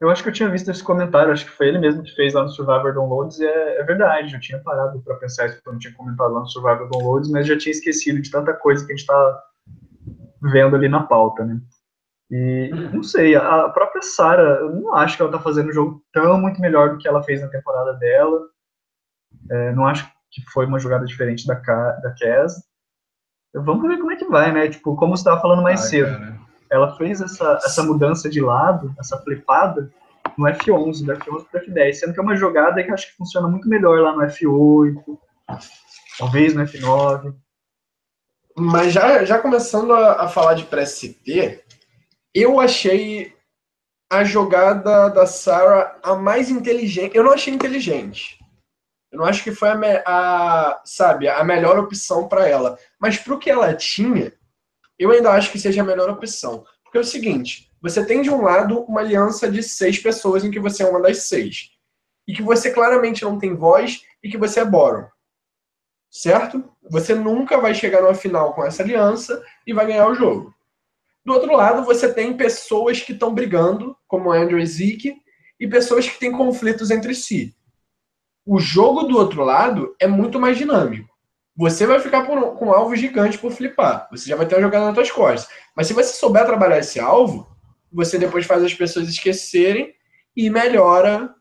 Eu acho que eu tinha visto esse comentário, acho que foi ele mesmo que fez lá no Survivor Downloads, e é, é verdade, eu tinha parado para pensar isso quando tinha comentado lá no Survivor Downloads, mas já tinha esquecido de tanta coisa que a gente tá vendo ali na pauta, né? E não sei, a própria Sarah, eu não acho que ela tá fazendo um jogo tão muito melhor do que ela fez na temporada dela. É, não acho que foi uma jogada diferente da, da Cass. Vamos ver como é que vai, né? Tipo, como você estava falando mais cedo. Cara. Ela fez essa, essa mudança de lado, essa flipada, no F11, do F11 para F10, sendo que é uma jogada que acho que funciona muito melhor lá no F8, talvez no F9. Mas já, já começando a, a falar de pré-CT, eu achei a jogada da Sarah a mais inteligente. Eu não achei inteligente. Eu não acho que foi a, a sabe, a melhor opção para ela. Mas para o que ela tinha, eu ainda acho que seja a melhor opção. Porque é o seguinte: você tem de um lado uma aliança de seis pessoas em que você é uma das seis. E que você claramente não tem voz e que você é Boron. Certo? Você nunca vai chegar numa final com essa aliança e vai ganhar o jogo. Do outro lado, você tem pessoas que estão brigando, como Andrew e Zeke, e pessoas que têm conflitos entre si o jogo do outro lado é muito mais dinâmico. Você vai ficar por, com um alvo gigante por flipar. Você já vai ter uma jogada nas suas costas. Mas se você souber trabalhar esse alvo, você depois faz as pessoas esquecerem e melhora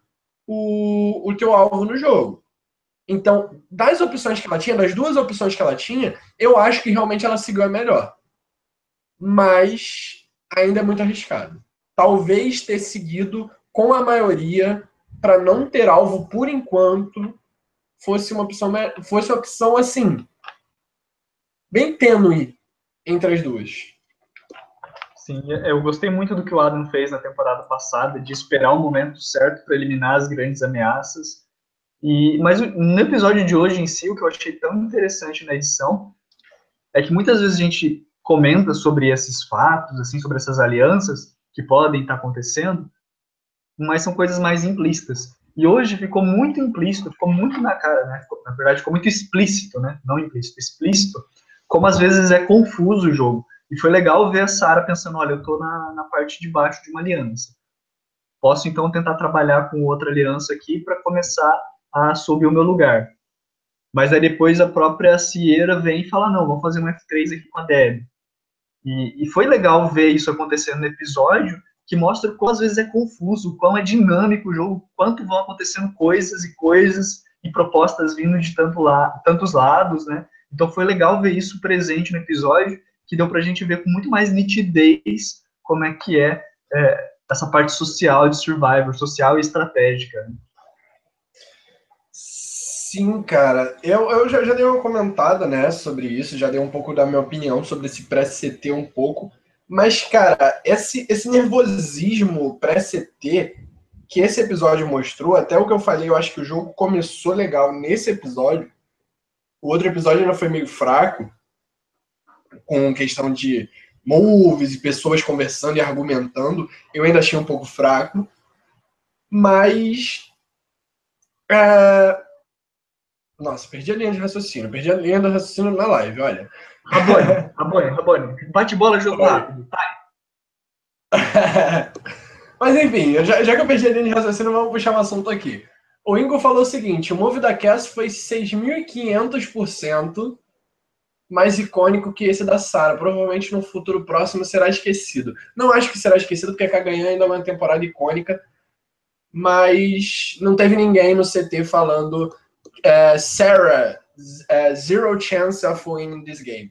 o, o teu alvo no jogo. Então, das opções que ela tinha, das duas opções que ela tinha, eu acho que realmente ela seguiu a melhor. Mas ainda é muito arriscado. Talvez ter seguido com a maioria para não ter alvo por enquanto fosse uma opção fosse uma opção assim bem tênue entre as duas. Sim, eu gostei muito do que o Adam fez na temporada passada, de esperar o momento certo para eliminar as grandes ameaças. E, mas no episódio de hoje em si, o que eu achei tão interessante na edição é que muitas vezes a gente comenta sobre esses fatos, assim, sobre essas alianças que podem estar acontecendo, mas são coisas mais implícitas. E hoje ficou muito implícito, ficou muito na cara, né? Na verdade, ficou muito explícito, né? Não implícito, explícito, como às vezes é confuso o jogo. E foi legal ver a Sara pensando, olha, eu estou na, na parte de baixo de uma aliança. Posso então tentar trabalhar com outra aliança aqui para começar a subir o meu lugar. Mas aí depois a própria Sierra vem e fala, não, vamos fazer um F3 aqui com a Deb. E, e foi legal ver isso acontecendo no episódio, que mostra como às vezes é confuso, quão é dinâmico o jogo, quanto vão acontecendo coisas e coisas e propostas vindo de tanto la tantos lados, né? Então foi legal ver isso presente no episódio que deu para a gente ver com muito mais nitidez como é que é, é essa parte social de Survivor, social e estratégica. Né? Sim, cara. Eu, eu já, já dei uma comentada né, sobre isso, já dei um pouco da minha opinião sobre esse pré-CT um pouco. Mas, cara, esse, esse nervosismo pré-CT que esse episódio mostrou, até o que eu falei, eu acho que o jogo começou legal nesse episódio. O outro episódio ainda foi meio fraco, com questão de moves e pessoas conversando e argumentando, eu ainda achei um pouco fraco. Mas. É... Nossa, perdi a linha de raciocínio. Perdi a linha de raciocínio na live, olha. Rabone, Rabone, Rabone. Bate bola, jogo rápido. Mas enfim, já, já, que eu perdi a linha de raciocínio, vamos puxar um assunto aqui. O Ingo falou o seguinte: o Move da Cast foi 6.500% mais icônico que esse da Sara. Provavelmente no futuro próximo será esquecido. Não acho que será esquecido, porque a Kaganhan ainda é uma temporada icônica, mas não teve ninguém no CT falando uh, Sarah, uh, zero chance of winning this game.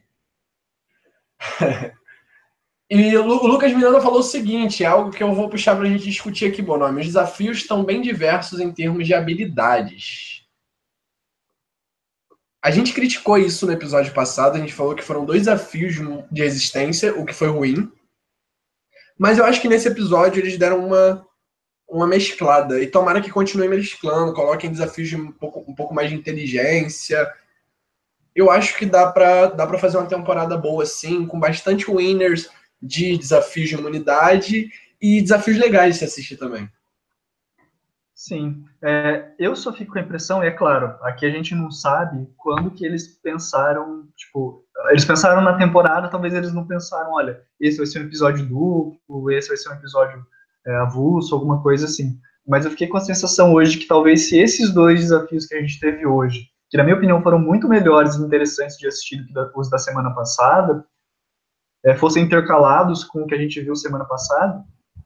e o Lucas Miranda falou o seguinte, é algo que eu vou puxar para a gente discutir aqui, bom nome. Os desafios estão bem diversos em termos de habilidades. A gente criticou isso no episódio passado, a gente falou que foram dois desafios de resistência, o que foi ruim. Mas eu acho que nesse episódio eles deram uma, uma mesclada. E tomara que continuem mesclando, coloquem desafios de um pouco, um pouco mais de inteligência. Eu acho que dá para dá fazer uma temporada boa, assim, com bastante winners de desafios de imunidade e desafios legais de se assistir também. Sim, é, eu só fico com a impressão, e é claro, aqui a gente não sabe quando que eles pensaram, tipo, eles pensaram na temporada, talvez eles não pensaram, olha, esse vai ser um episódio duplo, esse vai ser um episódio é, avulso, alguma coisa assim. Mas eu fiquei com a sensação hoje que talvez se esses dois desafios que a gente teve hoje, que na minha opinião foram muito melhores e interessantes de assistir do que os da semana passada, é, fossem intercalados com o que a gente viu semana passada,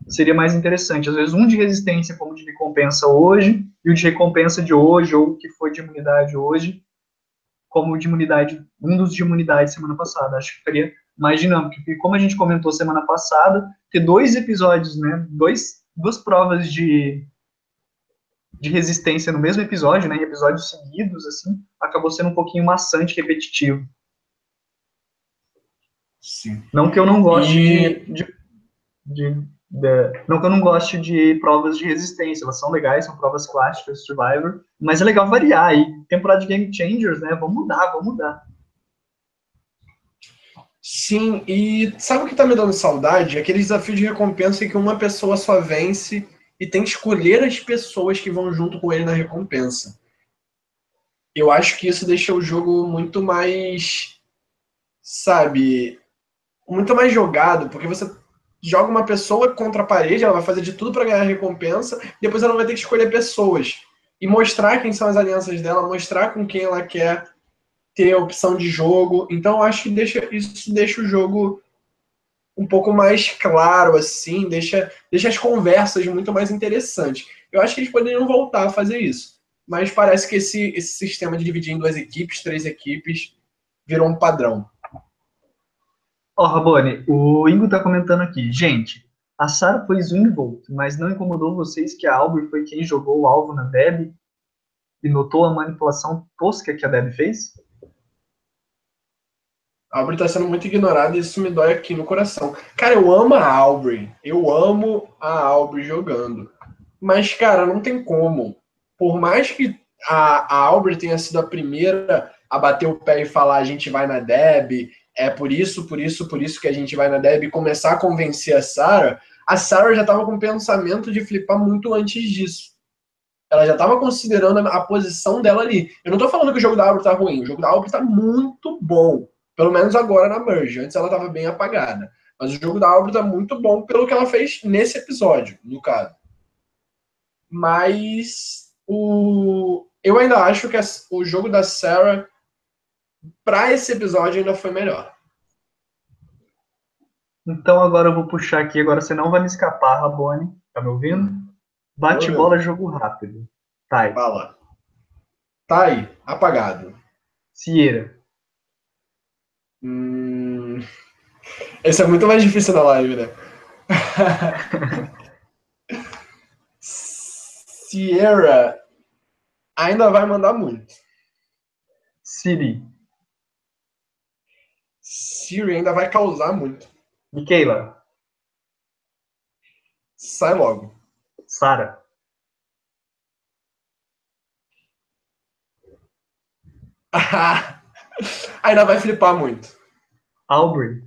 seria mais interessante. Às vezes, um de resistência como de recompensa hoje, e o de recompensa de hoje, ou o que foi de imunidade hoje, como de imunidade, um dos de imunidade semana passada. Acho que ficaria mais dinâmico. Porque, como a gente comentou semana passada, ter dois episódios, né, dois, duas provas de, de resistência no mesmo episódio, né, em episódios seguidos, assim, acabou sendo um pouquinho maçante, repetitivo. Sim. Não que eu não goste e... de, de, de não que eu não goste de provas de resistência, elas são legais, são provas clássicas, Survivor, mas é legal variar. E temporada de Game Changers, né? Vamos mudar, vamos mudar. Sim, e sabe o que tá me dando saudade? Aquele desafio de recompensa em que uma pessoa só vence e tem que escolher as pessoas que vão junto com ele na recompensa. Eu acho que isso deixa o jogo muito mais, sabe, muito mais jogado, porque você joga uma pessoa contra a parede, ela vai fazer de tudo para ganhar a recompensa, depois ela vai ter que escolher pessoas e mostrar quem são as alianças dela, mostrar com quem ela quer ter opção de jogo. Então, eu acho que deixa, isso deixa o jogo um pouco mais claro, assim, deixa, deixa as conversas muito mais interessantes. Eu acho que eles poderiam voltar a fazer isso. Mas parece que esse, esse sistema de dividir em duas equipes, três equipes, virou um padrão. Ó, oh, Rabone, o Ingo tá comentando aqui. Gente, a Sarah foi Swingvolt, mas não incomodou vocês que a Albert foi quem jogou o alvo na Deb e notou a manipulação tosca que a Deb fez? A Aubrey tá sendo muito ignorada e isso me dói aqui no coração. Cara, eu amo a Aubrey. Eu amo a Aubrey jogando. Mas, cara, não tem como. Por mais que a, a Aubrey tenha sido a primeira a bater o pé e falar a gente vai na Deb, é por isso, por isso, por isso que a gente vai na Deb e começar a convencer a Sarah, a Sarah já estava com o pensamento de flipar muito antes disso. Ela já estava considerando a, posição dela ali. Eu não estou falando que o jogo da Aubrey tá ruim, o jogo da Aubrey tá muito bom. Pelo menos agora na Merge. Antes ela estava bem apagada. Mas o jogo da Aubrey tá muito bom pelo que ela fez nesse episódio, no caso. Mas o... eu ainda acho que o jogo da Sarah para esse episódio ainda foi melhor. Então agora eu vou puxar aqui, agora você não vai me escapar, Rabone. Tá me ouvindo? Bate bola, jogo rápido. Tá aí. Fala. Tá aí, apagado. Sierra. Hum... Esse é muito mais difícil na live, né? Sierra ainda vai mandar muito. Siri. Siri ainda vai causar muito. Michaela. Sai logo. Sara. ainda vai flipar muito. Aubrey.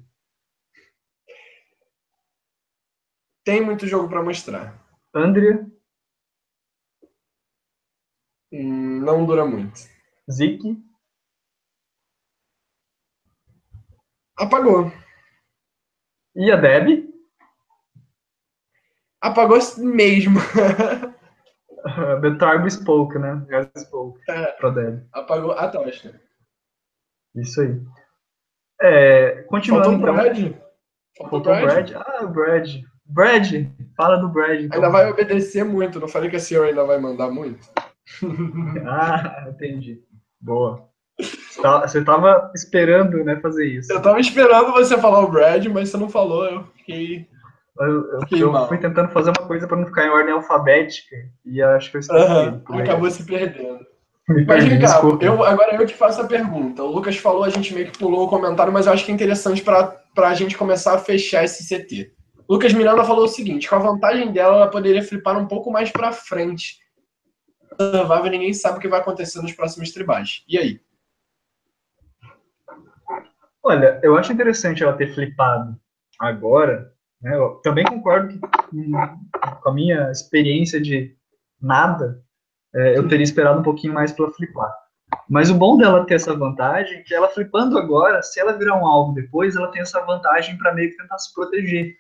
Tem muito jogo para mostrar. Andrea. Hum, não dura muito. Zeke. Apagou. E a Deb? Apagou mesmo. The Time spoke, né? Já spoke. É, pra Deb. Apagou a tocha. Isso aí. É, continuando Faltou então. Brad. Faltou, Faltou Brad. Brad. Ah, Brad. Brad, fala do Brad. Então. Ainda vai obedecer muito. Não falei que a senhora ainda vai mandar muito? ah, entendi. Boa. Você estava esperando, né, fazer isso. Eu estava esperando você falar o Brad, mas você não falou, eu fiquei. Eu, eu, fiquei eu fui tentando fazer uma coisa para não ficar em ordem alfabética e acho que eu esqueci. Uh -huh, acabou se perdendo. Me mas cá, eu, agora eu te faço a pergunta. O Lucas falou, a gente meio que pulou o comentário, mas eu acho que é interessante para a gente começar a fechar esse CT. Lucas Miranda falou o seguinte: com a vantagem dela, ela poderia flipar um pouco mais para frente. Provável, ninguém sabe o que vai acontecer nos próximos tribais. E aí? Olha, eu acho interessante ela ter flipado agora. Né? Eu também concordo que, com a minha experiência de nada, é, eu teria esperado um pouquinho mais para flipar. Mas o bom dela ter essa vantagem é que ela flipando agora, se ela virar um alvo depois, ela tem essa vantagem para meio que tentar se proteger.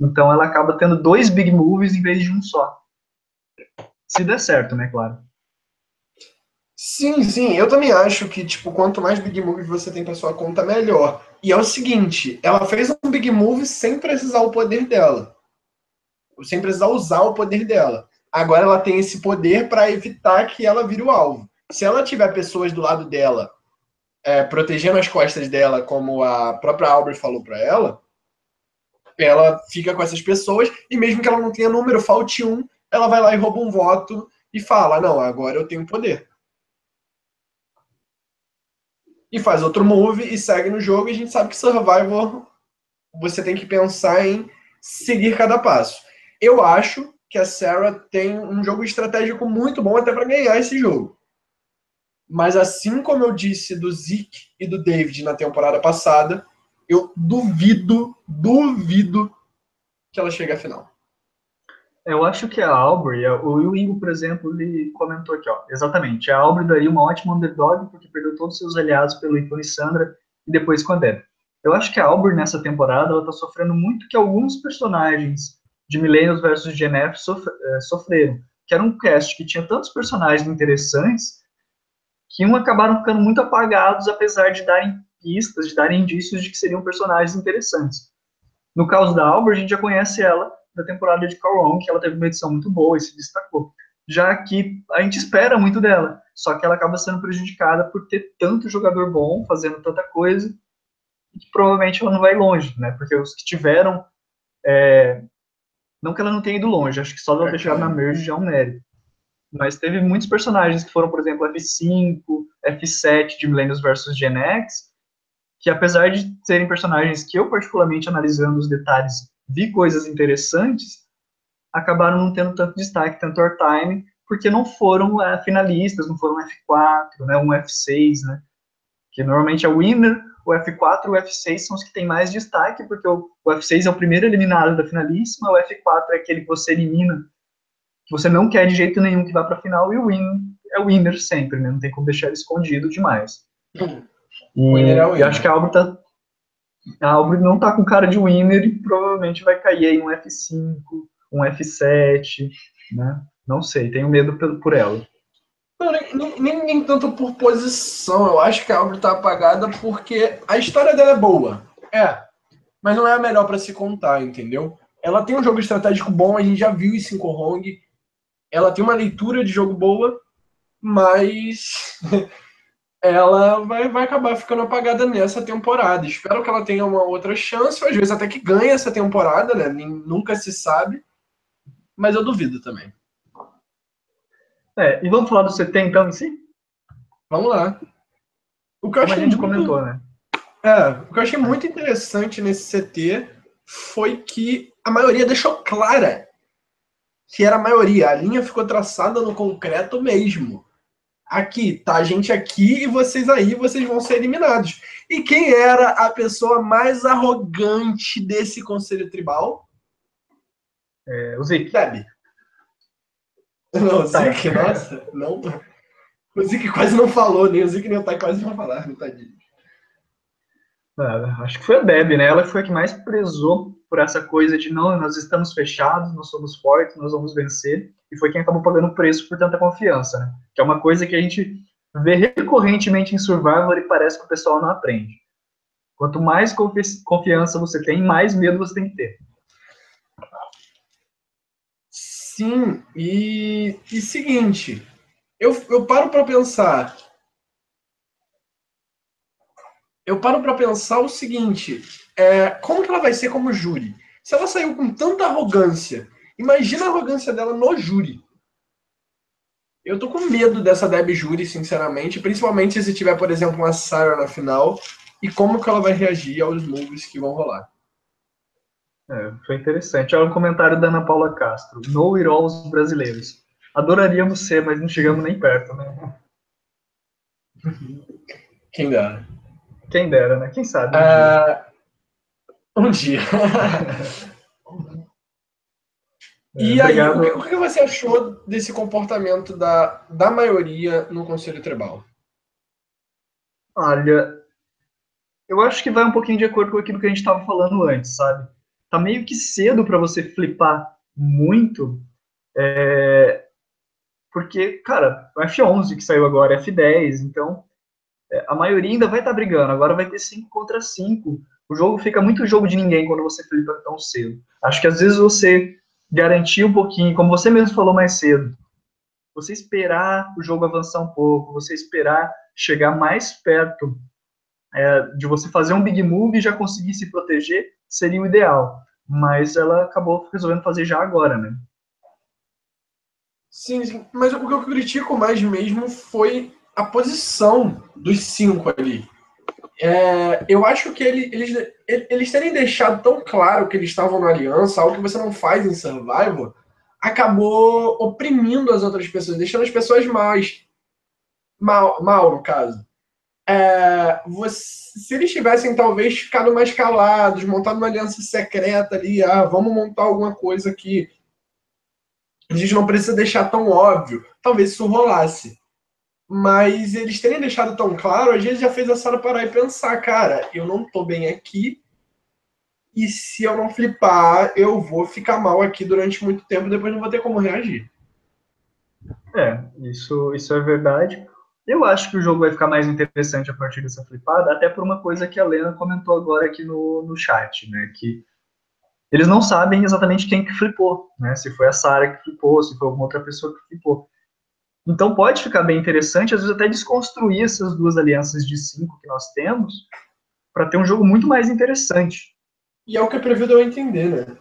Então ela acaba tendo dois big moves em vez de um só. Se der certo, né, claro. Sim, sim, eu também acho que, tipo, quanto mais big move você tem pra sua conta, melhor. E é o seguinte, ela fez um big move sem precisar o poder dela. Sem precisar usar o poder dela. Agora ela tem esse poder para evitar que ela vire o alvo. Se ela tiver pessoas do lado dela, é, protegendo as costas dela, como a própria Albert falou para ela, ela fica com essas pessoas, e mesmo que ela não tenha número, falte um, ela vai lá e rouba um voto e fala: Não, agora eu tenho poder. e faz outro move e segue no jogo. E a gente sabe que Survivor você tem que pensar em seguir cada passo. Eu acho que a Sarah tem um jogo estratégico muito bom até para ganhar esse jogo. Mas assim como eu disse do Zeke e do David na temporada passada, eu duvido, duvido que ela chegue à final. Eu acho que a Aubrey, o Ingo, por exemplo, ele comentou aqui, ó, exatamente, a Aubrey daria uma ótima underdog porque perdeu todos os seus aliados pelo Icon e Sandra e depois com a Deb. Eu acho que a Aubrey nessa temporada ela tá sofrendo muito que alguns personagens de Millennials versus GNF sof é, sofreram, que era um cast que tinha tantos personagens interessantes que um acabaram ficando muito apagados apesar de darem pistas, de darem indícios de que seriam personagens interessantes. No caso da Aubrey, a gente já conhece ela da temporada de Call que ela teve uma edição muito boa e se destacou. Já que a gente espera muito dela, só que ela acaba sendo prejudicada por ter tanto jogador bom, fazendo tanta coisa, que provavelmente ela não vai longe, né? Porque os que tiveram. É... Não que ela não tenha ido longe, acho que só ela ter chegado na Merge já é um mérito. Mas teve muitos personagens que foram, por exemplo, F5, F7 de Millennials versus Gen X, que apesar de serem personagens que eu particularmente analisando os detalhes vi coisas interessantes, acabaram não tendo tanto destaque, tanto airtime, porque não foram é, finalistas, não foram F4, né, um F6, né, que normalmente é o winner, o F4 e o F6 são os que têm mais destaque, porque o, o F6 é o primeiro eliminado da finalíssima, o F4 é aquele que você elimina, que você não quer de jeito nenhum que vá para a final, e o win é o winner sempre, né, não tem como deixar ele escondido demais. E, é e acho que a Albro tá, a não tá com cara de winner e provavelmente vai cair aí um F5, um F7, né? Não sei, tenho medo por ela. Não, nem, nem, nem, tanto por posição. Eu acho que a Albro tá apagada porque a história dela é boa. É. Mas não é a melhor para se contar, entendeu? Ela tem um jogo estratégico bom, a gente já viu isso em Kohong. Ela tem uma leitura de jogo boa, mas ela vai, vai acabar ficando apagada nessa temporada. Espero que ela tenha uma outra chance, ou às vezes até que ganhe essa temporada, né? Nunca se sabe. Mas eu duvido também. É, e vamos falar do CT então em si? Vamos lá. O que eu Como a gente muito... comentou, né? É, o que eu achei muito interessante nesse CT foi que a maioria deixou clara que era a maioria. A linha ficou traçada no concreto mesmo aqui, tá a gente aqui e vocês aí, vocês vão ser eliminados. E quem era a pessoa mais arrogante desse conselho tribal? É, o Zik. Deb. Não, o tá. Zik, nossa, não. O Zik quase não falou, nem o Zik nem o Tai quase não falaram, tadinho. Ah, acho que foi a Deb, né? Ela foi a que mais prezou por essa coisa de não, nós estamos fechados, nós somos fortes, nós vamos vencer, e foi quem acabou pagando o preço por tanta confiança, né? Que é uma coisa que a gente vê recorrentemente em Survival e parece que o pessoal não aprende. Quanto mais confi confiança você tem, mais medo você tem que ter. Sim, e, e seguinte, eu, eu paro para pensar. Eu paro para pensar o seguinte: é, como que ela vai ser como júri? Se ela saiu com tanta arrogância, imagina a arrogância dela no júri. Eu tô com medo dessa Deb Júri, sinceramente, principalmente se tiver, por exemplo, uma Sarah na final e como que ela vai reagir aos moves que vão rolar. É, foi interessante. Olha um comentário da Ana Paula Castro. No it brasileiros. Adoraríamos ser, mas não chegamos nem perto, né? Quem dera. Quem dera, né? Quem sabe. Uh, um dia. e é, aí, o que, o que, você achou desse comportamento da, da maioria no Conselho Tribal? Olha, eu acho que vai um pouquinho de acordo com aquilo que a gente estava falando antes, sabe? Tá meio que cedo para você flipar muito, é... porque, cara, o F11 que saiu agora, F10, então é, a maioria ainda vai estar tá brigando, agora vai ter 5 contra 5 o jogo fica muito jogo de ninguém quando você flipa tão cedo. Acho que às vezes você garantir um pouquinho, como você mesmo falou mais cedo, você esperar o jogo avançar um pouco, você esperar chegar mais perto é, de você fazer um big move e já conseguir se proteger, seria o ideal. Mas ela acabou resolvendo fazer já agora, né? Sim, sim. Mas o que eu critico mais mesmo foi a posição dos cinco ali. É, eu acho que ele, eles, eles terem deixado tão claro que eles estavam na aliança, algo que você não faz em Survival, acabou oprimindo as outras pessoas, deixando as pessoas mais mal, mal no caso. É, você, se eles tivessem talvez ficado mais calados, montado uma aliança secreta ali, ah, vamos montar alguma coisa aqui, a gente não precisa deixar tão óbvio, talvez isso rolasse mas eles terem deixado tão claro, às vezes já fez a Sara parar e pensar, cara, eu não tô bem aqui, e se eu não flipar, eu vou ficar mal aqui durante muito tempo, depois não vou ter como reagir. É, isso, isso é verdade. Eu acho que o jogo vai ficar mais interessante a partir dessa flipada, até por uma coisa que a Lena comentou agora aqui no, no chat, né, que eles não sabem exatamente quem que flipou, né, se foi a Sara que flipou, se foi alguma outra pessoa que flipou. Então pode ficar bem interessante, às vezes até desconstruir essas duas alianças de cinco que nós temos, para ter um jogo muito mais interessante. E é o que a preview deu a entender, né?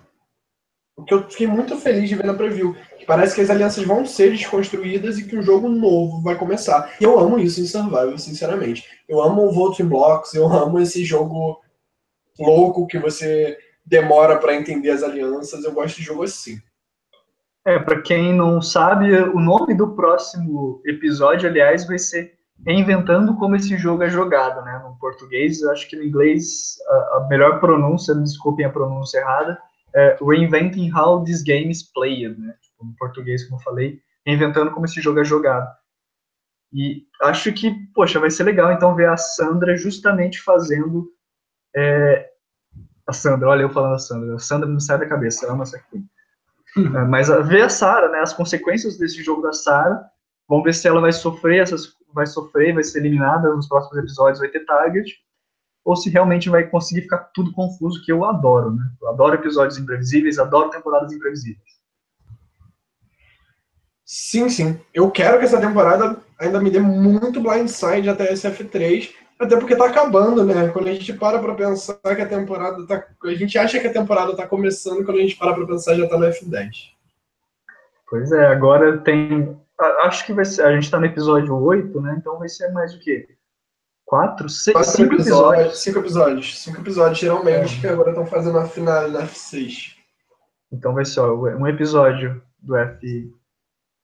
O que eu fiquei muito feliz de ver na preview. Que parece que as alianças vão ser desconstruídas e que um jogo novo vai começar. E eu amo isso em Survival, sinceramente. Eu amo o Voting Blocks, eu amo esse jogo louco que você demora para entender as alianças. Eu gosto de jogo assim. É, para quem não sabe, o nome do próximo episódio, aliás, vai ser Reinventando como esse jogo é jogado, né? No português, acho que no inglês a melhor pronúncia, desculpem a pronúncia errada, é Reinventing How This Game is Played, né? Tipo, no português, como eu falei, reinventando como esse jogo é jogado. E acho que, poxa, vai ser legal então ver a Sandra justamente fazendo. É, a Sandra, olha eu falando a Sandra, a Sandra não sai da cabeça, ela ama essa aqui. Uhum. É, mas ver a Sarah, né, as consequências desse jogo da Sarah, vamos ver se ela vai sofrer essas vai sofrer, vai ser eliminada nos próximos episódios, vai ter target, ou se realmente vai conseguir ficar tudo confuso, que eu adoro, né? Eu adoro episódios imprevisíveis, adoro temporadas imprevisíveis. Sim, sim. Eu quero que essa temporada ainda me dê muito blindside até SF3, até porque tá acabando, né? Quando a gente para pra pensar que a temporada tá. A gente acha que a temporada tá começando, quando a gente para pra pensar já tá no F10. Pois é, agora tem acho que vai ser. A gente está no episódio 8, né? Então vai ser mais o quê? Quatro? Seis, Quatro cinco episódios, episódios. Cinco episódios. Cinco episódios, geralmente, é. que agora estão fazendo a final na F6. Então vai ser ó, um episódio do F.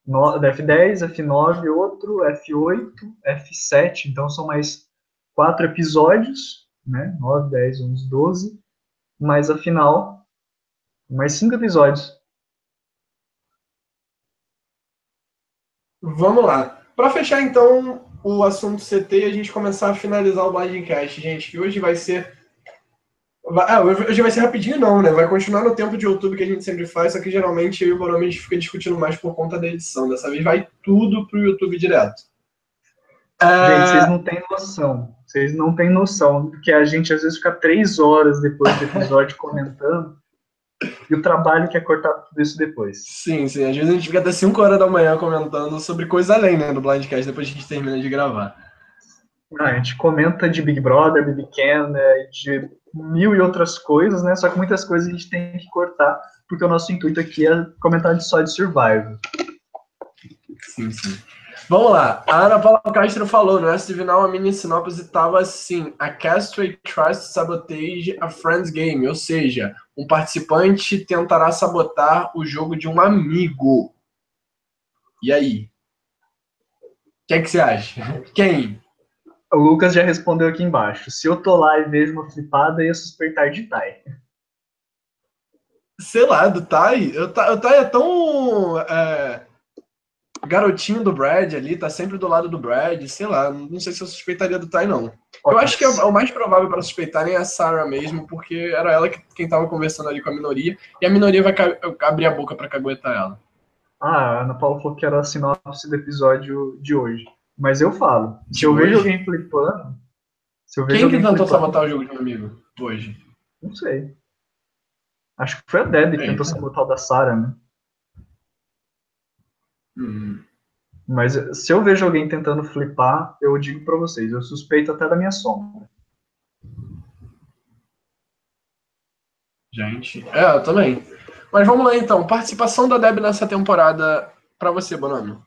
No, do F10, F9, outro, F8, F7. Então são mais quatro episódios, né? 9, 10, 11, 12. Mais a final, mais cinco episódios. Vamos lá. Para fechar, então, o assunto CT e a gente começar a finalizar o Blindcast, gente, que hoje vai ser. Ah, hoje vai ser rapidinho, não, né? Vai continuar no tempo de YouTube que a gente sempre faz, só que geralmente eu e o Bonomi a gente fica discutindo mais por conta da edição. Dessa vez vai tudo pro YouTube direto. Gente, vocês não têm noção. Vocês não têm noção que a gente às vezes fica três horas depois do episódio comentando e o trabalho que é cortar tudo isso depois. Sim, sim. Às vezes a gente fica até 5 horas da manhã comentando sobre coisa além, né, do Blindcast, depois a gente termina de gravar. Ah, a gente comenta de Big Brother, BB Can, né, de mil e outras coisas, né, só que muitas coisas a gente tem que cortar, porque o nosso intuito aqui é comentar só de Survival. Sim, sim. Vamos lá. A Ana Paula Castro falou, no STV Now, a mini sinopse estava assim: A Castaway tries to sabotage a friend's game, ou seja, um participante tentará sabotar o jogo de um amigo. E aí? O que, é que você acha? Quem? O Lucas já respondeu aqui embaixo. Se eu tô lá e vejo uma flipada, ia suspeitar de Tai. Sei lá, do Tai? O Tai é tão. É garotinho do Brad ali, tá sempre do lado do Brad, sei lá, não sei se eu suspeitaria do Ty, não. Eu acho que é o mais provável para suspeitarem é a Sarah mesmo, porque era ela que, quem tava conversando ali com a minoria, e a minoria vai abrir a boca para caguetar ela. Ah, a Ana Paula falou que era a sinopse do episódio de hoje. Mas eu falo, se de eu hoje? vejo alguém flipando... Se eu vejo quem que tentou sabotar o jogo de um amigo hoje? Não sei. Acho que foi a Deb que tentou sabotar o da Sarah, né? Uhum. Mas se eu vejo alguém tentando flipar, eu digo para vocês, eu suspeito até da minha sombra. Gente, é, eu também. Mas vamos lá então, participação da Deb nessa temporada para você, Bonano.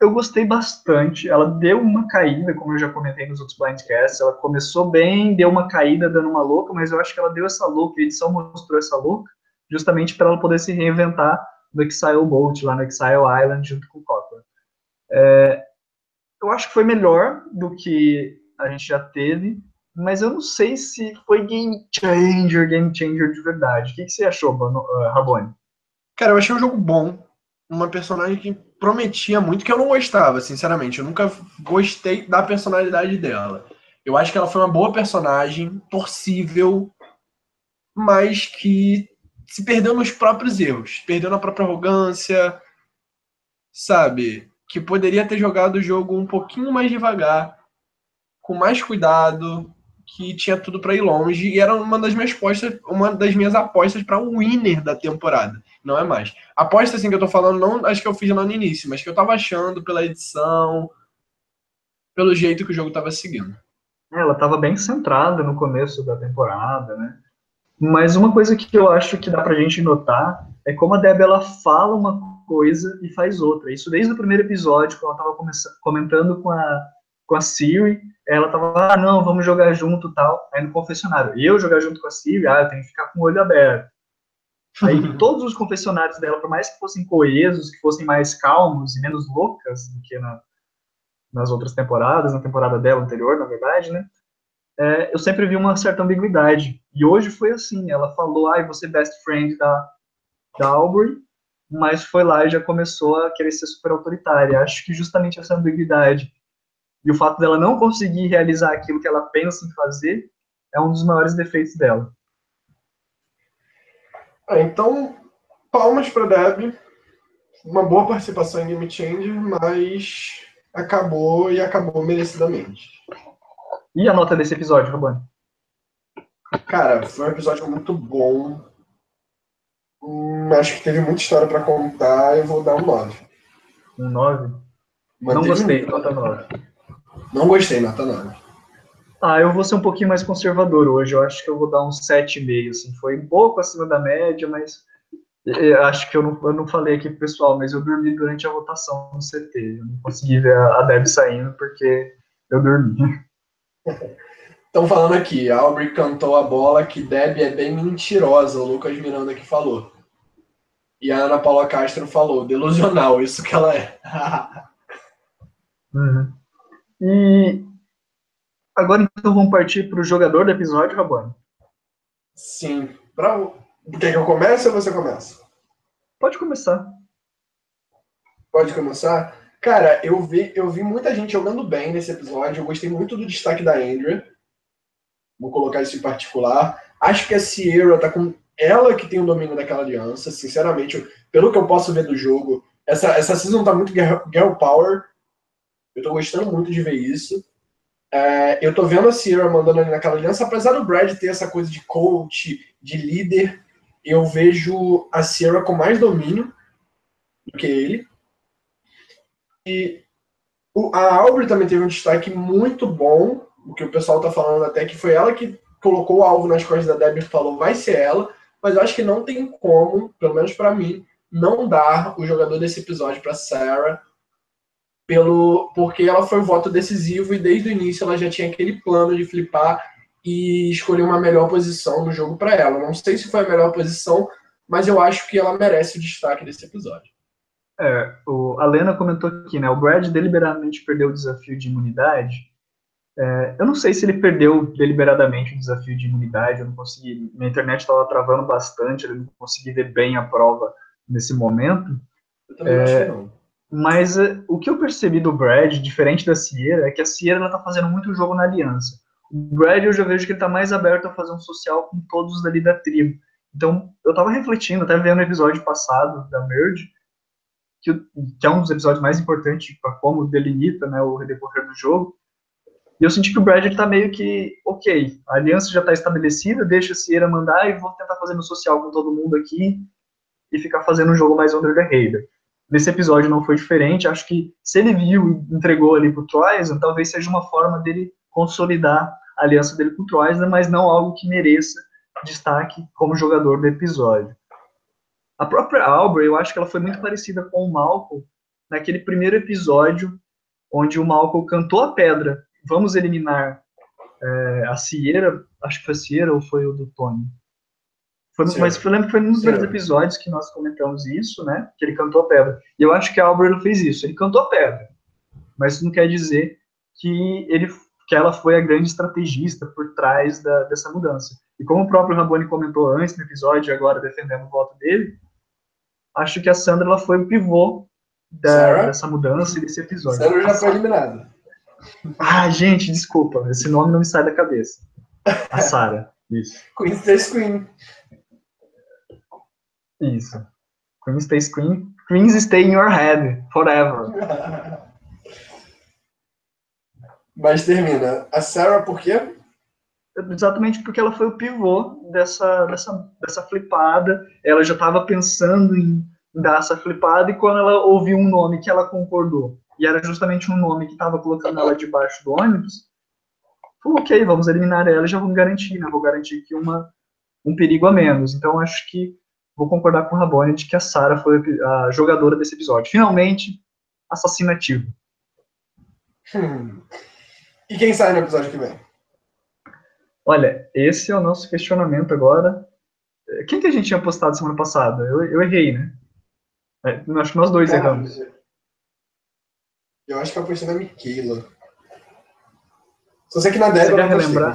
Eu gostei bastante. Ela deu uma caída, como eu já comentei nos outros blindcasts. Ela começou bem, deu uma caída dando uma louca, mas eu acho que ela deu essa louca. A edição mostrou essa louca, justamente para ela poder se reinventar no Exile Bolt, lá no Exile Island, junto com o Copland. É, eu acho que foi melhor do que a gente já teve, mas eu não sei se foi game changer, game changer de verdade. O que, que você achou, uh, Rabone? Cara, eu achei um jogo bom. Uma personagem que prometia muito, que eu não gostava, sinceramente. Eu nunca gostei da personalidade dela. Eu acho que ela foi uma boa personagem, torcível, mas que se perdeu nos próprios erros, perdeu na própria arrogância, sabe? Que poderia ter jogado o jogo um pouquinho mais devagar, com mais cuidado, que tinha tudo para ir longe e era uma das minhas apostas, uma das minhas apostas para um winner da temporada. Não é mais. Aposta assim que eu tô falando, não acho que eu fiz lá no início, mas que eu tava achando pela edição, pelo jeito que o jogo tava seguindo. Ela tava bem centrada no começo da temporada, né? Mas uma coisa que eu acho que dá pra gente notar é como a Deb ela fala uma coisa e faz outra. Isso desde o primeiro episódio, quando ela tava comentando com a, com a Siri, ela tava, ah, não, vamos jogar junto tal. Aí no confessionário, eu jogar junto com a Siri, ah, eu tenho que ficar com o olho aberto. Aí todos os confessionários dela, por mais que fossem coesos, que fossem mais calmos e menos loucas do que na, nas outras temporadas, na temporada dela anterior, na verdade, né? É, eu sempre vi uma certa ambiguidade. E hoje foi assim, ela falou, ai, ah, você é best friend da, da Aubrey, mas foi lá e já começou a querer ser super autoritária. Acho que justamente essa ambiguidade e o fato dela não conseguir realizar aquilo que ela pensa em fazer é um dos maiores defeitos dela. Ah, então, palmas para Deb. Uma boa participação em Game Changer, mas acabou e acabou merecidamente. E a nota desse episódio, Robani? Cara, foi um episódio muito bom. Hum, acho que teve muita história para contar. Eu vou dar um 9. Um 9? Não gostei, nota 9. Não gostei, nota 9. Ah, eu vou ser um pouquinho mais conservador hoje. Eu acho que eu vou dar um 7,5. Assim. Foi um pouco acima da média, mas acho que eu não, eu não falei aqui pro pessoal, mas eu dormi durante a votação no CT. Eu não consegui ver a, a Deb saindo porque eu dormi. Estão falando aqui, a Aubrey cantou a bola que Deb é bem mentirosa, o Lucas Miranda que falou. E a Ana Paula Castro falou, delusional, isso que ela é. uhum. E Agora então vamos partir para o jogador do episódio, Rabone. Sim. Pra... Quer que eu comece ou você começa? Pode começar. Pode começar? Cara, eu vi, eu vi muita gente jogando bem nesse episódio. Eu gostei muito do destaque da Andrea. Vou colocar isso em particular. Acho que a Sierra tá com ela que tem o domínio daquela aliança. Sinceramente, pelo que eu posso ver do jogo, essa, essa season tá muito girl power. Eu tô gostando muito de ver isso. É, eu tô vendo a Sierra mandando ali naquela aliança, apesar do Brad ter essa coisa de coach, de líder, eu vejo a Sierra com mais domínio do que ele. E a Aubrey também teve um destaque muito bom, o que o pessoal tá falando até que foi ela que colocou o alvo nas costas da Debbie e falou vai ser ela, mas eu acho que não tem como, pelo menos para mim, não dar o jogador desse episódio para Sarah pelo porque ela foi o voto decisivo e desde o início ela já tinha aquele plano de flipar e escolher uma melhor posição no jogo para ela. Não sei se foi a melhor posição, mas eu acho que ela merece o destaque desse episódio. É, o, a Lena comentou aqui, né? O Brad deliberadamente perdeu o desafio de imunidade. É, eu não sei se ele perdeu deliberadamente o desafio de imunidade, eu não consegui. Minha internet estava travando bastante, eu não consegui ver bem a prova nesse momento. Eu também é, acho que não. Mas uh, o que eu percebi do Brad, diferente da Sierra, é que a Sierra ela tá fazendo muito jogo na aliança. O Brad eu já vejo que ele tá mais aberto a fazer um social com todos dali da tribo. Então, eu tava refletindo, até vendo o episódio passado da Merge, que, que é um dos episódios mais importantes para como delimita né, o decorrer do jogo. E eu senti que o Brad ele tá meio que, ok, a aliança já está estabelecida, deixa a Sierra mandar e vou tentar fazer no social com todo mundo aqui e ficar fazendo um jogo mais under the radar. Nesse episódio não foi diferente. Acho que se ele viu e entregou ali pro Troyes, talvez seja uma forma dele consolidar a aliança dele com o Troyes, mas não algo que mereça destaque como jogador do episódio. A própria Aubrey, eu acho que ela foi muito parecida com o Malcolm naquele primeiro episódio, onde o Malcolm cantou a pedra. Vamos eliminar é, a Sierra, acho que foi a Sierra ou foi o do Tony? Foi, mas eu lembro que foi num dos primeiros episódios que nós comentamos isso, né? Que ele cantou a pedra. E eu acho que a Albert fez isso. Ele cantou a pedra. Mas isso não quer dizer que ele que ela foi a grande estrategista por trás da, dessa mudança. E como o próprio Raboni comentou antes no episódio, agora defendendo o voto dele, acho que a Sandra ela foi o pivô da, dessa mudança e desse episódio. Sandra já foi eliminada. Ah, gente, desculpa, esse nome não me sai da cabeça. A Sarah, isso. Queen Space Queen. Isso. Queen stays queen. Queens stay in your head forever. Mas termina. A Sarah por quê? Exatamente porque ela foi o pivô dessa, dessa, dessa flipada. Ela já estava pensando em dar essa flipada e quando ela ouviu um nome que ela concordou, e era justamente um nome que estava colocando ela debaixo do ônibus, falou, ok, vamos eliminar ela e já vamos garantir, né? Vou garantir que uma um perigo a menos. Então, acho que vou concordar com o Rabone de que a Sarah foi a jogadora desse episódio. Finalmente, assassinativo. Hum. E quem sai no episódio que vem? Olha, esse é o nosso questionamento agora. Quem que a gente tinha postado semana passada? Eu, eu errei, né? É, acho que nós dois Cara, erramos. Eu acho que eu apostei na Miquela. Só sei que na Deb eu quer relembrar?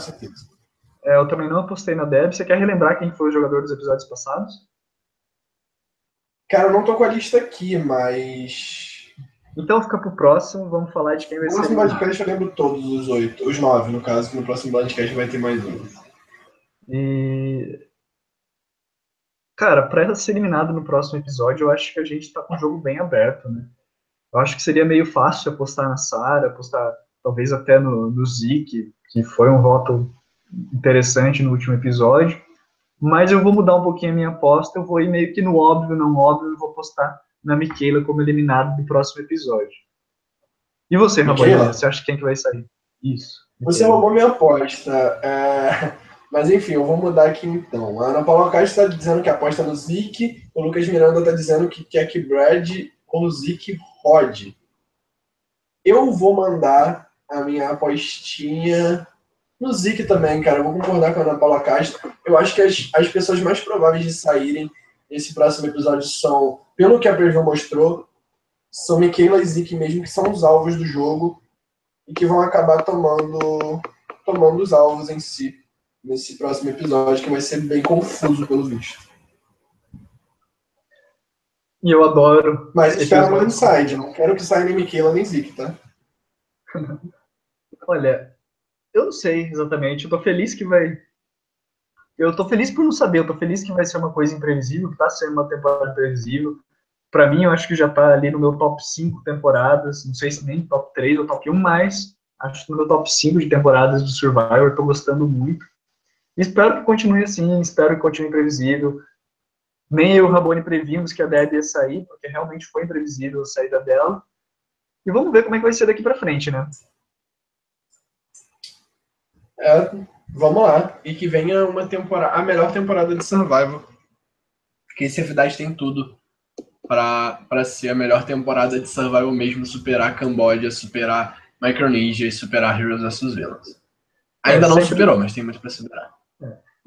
É, eu também não apostei na Deb. Você quer relembrar quem foi o jogador dos episódios passados? Cara, eu não tô com a lista aqui, mas. Então fica pro próximo, vamos falar de quem vai ser. No próximo podcast eu lembro todos os oito, os nove, no caso, que no próximo podcast vai ter mais um. E. Cara, pra ser eliminado no próximo episódio, eu acho que a gente tá com o jogo bem aberto, né? Eu acho que seria meio fácil apostar na Sara, apostar talvez até no, no Zik, que foi um voto interessante no último episódio. Mas eu vou mudar um pouquinho a minha aposta, eu vou ir meio que no óbvio, não óbvio, e vou apostar na Michaela como eliminado do próximo episódio. E você, Rafael, você acha quem que vai sair? Isso. Você roubou minha aposta. É... Mas enfim, eu vou mudar aqui então. A Ana Paula Castro está dizendo que aposta no Zik, o Lucas Miranda está dizendo que quer que Brad ou Zik rode. Eu vou mandar a minha apostinha no Zik também, cara. Eu vou concordar com a Ana Paula Castro. Eu acho que as, as pessoas mais prováveis de saírem nesse próximo episódio são, pelo que a preview mostrou, são Michaela e Zik mesmo, que são os alvos do jogo e que vão acabar tomando, tomando os alvos em si nesse próximo episódio, que vai ser bem confuso pelo visto. E eu adoro. Mas espero no inside, não quero que saia nem Michaela nem Zik, tá? Olha, eu não sei exatamente. Eu tô feliz que vai. Eu tô feliz por não saber. Eu tô feliz que vai ser uma coisa imprevisível, que tá sendo uma temporada imprevisível. Para mim, eu acho que já tá ali no meu top 5 temporadas. Não sei se nem top 3 ou top 1, mas acho que no meu top 5 de temporadas do Survivor. Tô gostando muito. Espero que continue assim. Espero que continue imprevisível. Nem eu e o Rabone previmos que a Deb ia sair, porque realmente foi imprevisível a saída dela. E vamos ver como é que vai ser daqui para frente, né? É, vamos lá. E que venha uma temporada, a melhor temporada de Survival. Porque esse Cidade tem tudo para ser a melhor temporada de Survival mesmo, superar Camboja, superar Micronesia e superar Heroes vs Villains. Ainda é, não sempre... superou, mas tem muito para superar.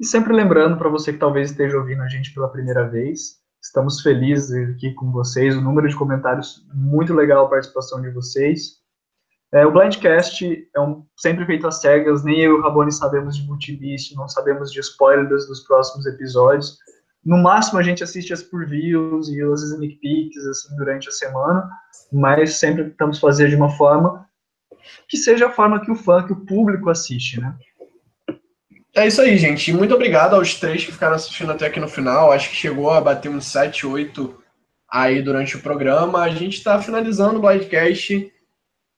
E sempre lembrando para você que talvez esteja ouvindo a gente pela primeira vez, estamos felizes aqui com vocês, o número de comentários muito legal a participação de vocês. É, o Blindcast é um, sempre feito às cegas, nem eu e o Rabone sabemos de multilist, não sabemos de spoilers dos próximos episódios. No máximo a gente assiste as previews e as sneak peeks assim, durante a semana, mas sempre tentamos fazer de uma forma que seja a forma que o fã, que o público assiste, né? É isso aí, gente. Muito obrigado aos três que ficaram assistindo até aqui no final. Acho que chegou a bater uns 7, 8 aí durante o programa. A gente está finalizando o Blindcast.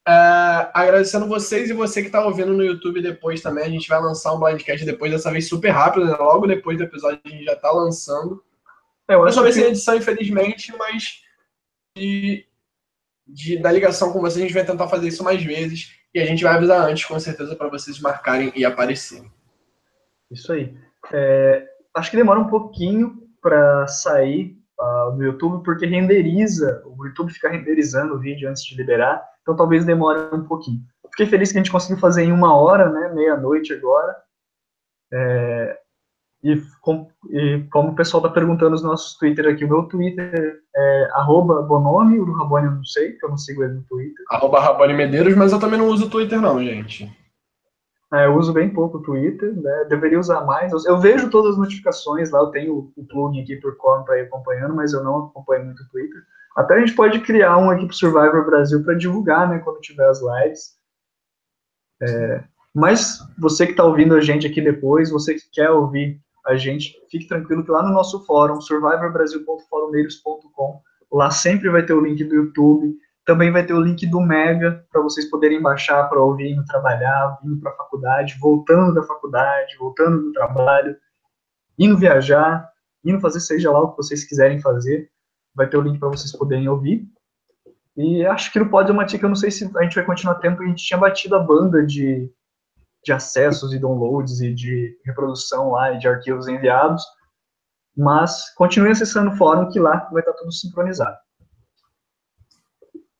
Uh, agradecendo vocês e você que está ouvindo no YouTube depois também. A gente vai lançar um blindcast depois, dessa vez super rápido, né? logo depois do episódio a gente já está lançando. É, eu só vai ser edição, infelizmente, mas de, de, da ligação com vocês a gente vai tentar fazer isso mais vezes e a gente vai avisar antes, com certeza, para vocês marcarem e aparecerem. Isso aí. É, acho que demora um pouquinho para sair uh, no YouTube, porque renderiza, o YouTube fica renderizando o vídeo antes de liberar. Então talvez demore um pouquinho. Fiquei feliz que a gente conseguiu fazer em uma hora, né? Meia-noite agora. É, e, com, e, como o pessoal está perguntando nos nossos Twitter aqui, o meu Twitter é arroba Bonome, o do Rabone eu não sei, que eu não sigo ele no Twitter. Arroba Rabone Medeiros, mas eu também não uso o Twitter não, gente. É, eu uso bem pouco o Twitter, né? deveria usar mais. Eu, vejo todas as notificações lá, eu tenho o plugin aqui por conta aí acompanhando, mas eu não acompanho muito o Twitter. Até a gente pode criar um aqui para Survivor Brasil para divulgar, né, quando tiver as lives. É, mas você que está ouvindo a gente aqui depois, você que quer ouvir a gente, fique tranquilo que lá no nosso fórum, survivorbrasil.forumeiros.com, lá sempre vai ter o link do YouTube, também vai ter o link do Mega para vocês poderem baixar para ouvir indo trabalhar, indo para a faculdade, voltando da faculdade, voltando do trabalho, indo viajar, indo fazer seja lá o que vocês quiserem fazer vai ter o link para vocês poderem ouvir. E acho que no Pode Matica, eu não sei se a gente vai continuar porque a gente tinha batido a banda de, de acessos e downloads e de reprodução lá e de arquivos enviados, mas continue acessando o fórum que lá vai estar tudo sincronizado.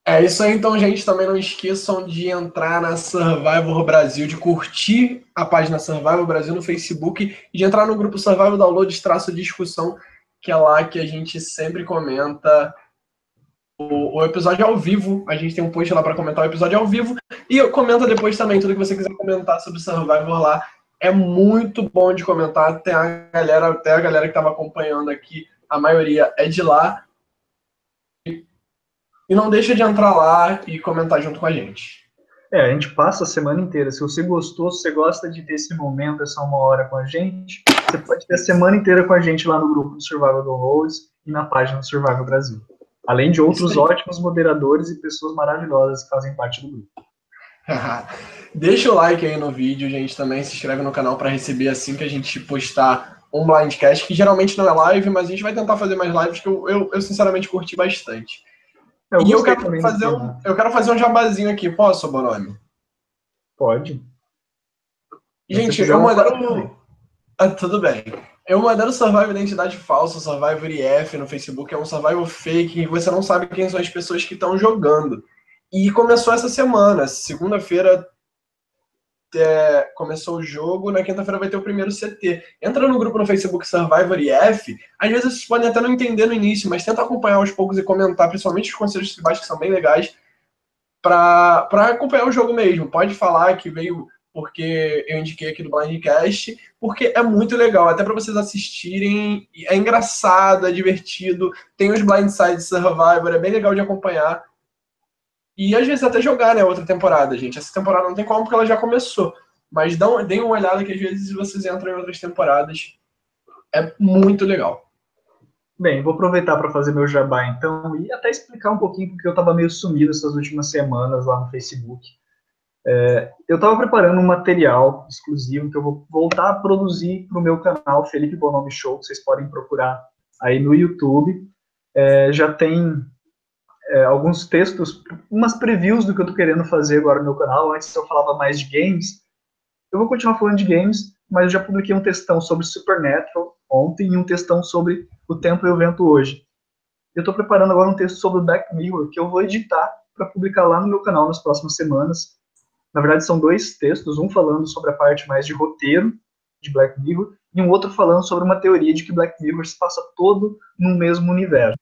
É isso aí, então, gente. Também não esqueçam de entrar na Survival Brasil, de curtir a página Survival Brasil no Facebook e de entrar no grupo Survival Download traço discussão, que é lá que a gente sempre comenta o, o episódio ao vivo. A gente tem um post lá para comentar o episódio ao vivo. E comenta depois também tudo que você quiser comentar sobre Survival lá. É muito bom de comentar. Tem a galera, até a galera que estava acompanhando aqui, a maioria é de lá. E não deixa de entrar lá e comentar junto com a gente. É, a gente passa a semana inteira. Se você gostou, se você gosta de ter esse momento, essa uma hora com a gente, você pode ter a semana inteira com a gente lá no grupo do Survival Downloads e na página do Survival Brasil. Além de outros ótimos moderadores e pessoas maravilhosas que fazem parte do grupo. Deixa o like aí no vídeo, gente. Também se inscreve no canal para receber assim que a gente postar um blindcast, que geralmente não é live, mas a gente vai tentar fazer mais lives que eu, eu, eu sinceramente curti bastante. Eu e eu quero, fazer um, eu quero fazer um jabazinho aqui, posso, Bonomi? Pode. Gente, eu modero. Ah, tudo bem. Eu modero Survival Identidade Falsa, Survivor IF no Facebook, é um Survival fake e você não sabe quem são as pessoas que estão jogando. E começou essa semana, segunda-feira é, começou o jogo, na quinta-feira vai ter o primeiro CT. Entra no grupo no Facebook Survivor IF, às vezes vocês podem até não entender no início, mas tenta acompanhar aos poucos e comentar, principalmente os conselhos tribais que são bem legais, para acompanhar o jogo mesmo. Pode falar que veio porque eu indiquei aqui do Blindcast, porque é muito legal, até para vocês assistirem, é engraçado, é divertido, tem os Blindside Survivor, é bem legal de acompanhar. E às vezes até jogar, né, outra temporada, gente. Essa temporada não tem como porque ela já começou. Mas dão, deem uma olhada que às vezes vocês entram em outras temporadas. É muito legal. Bem, vou aproveitar para fazer meu jabá então e até explicar um pouquinho porque eu estava meio sumido essas últimas semanas lá no Facebook. É, eu estava preparando um material exclusivo que eu vou voltar a produzir para o meu canal Felipe Bonomi Show, que vocês podem procurar aí no YouTube. É, já tem é, alguns textos, umas previews do que eu estou querendo fazer agora no meu canal. Antes eu falava mais de games. Eu vou continuar falando de games, mas eu já publiquei um textão sobre Supernatural ontem e um textão sobre o tempo e o vento hoje. Eu estou preparando agora um texto sobre o Black Mirror que eu vou editar para publicar lá no meu canal nas próximas semanas. Na verdade, são dois textos, um falando sobre a parte mais de roteiro de Black Mirror e um outro falando sobre uma teoria de que Black Mirror se passa todo no mesmo universo.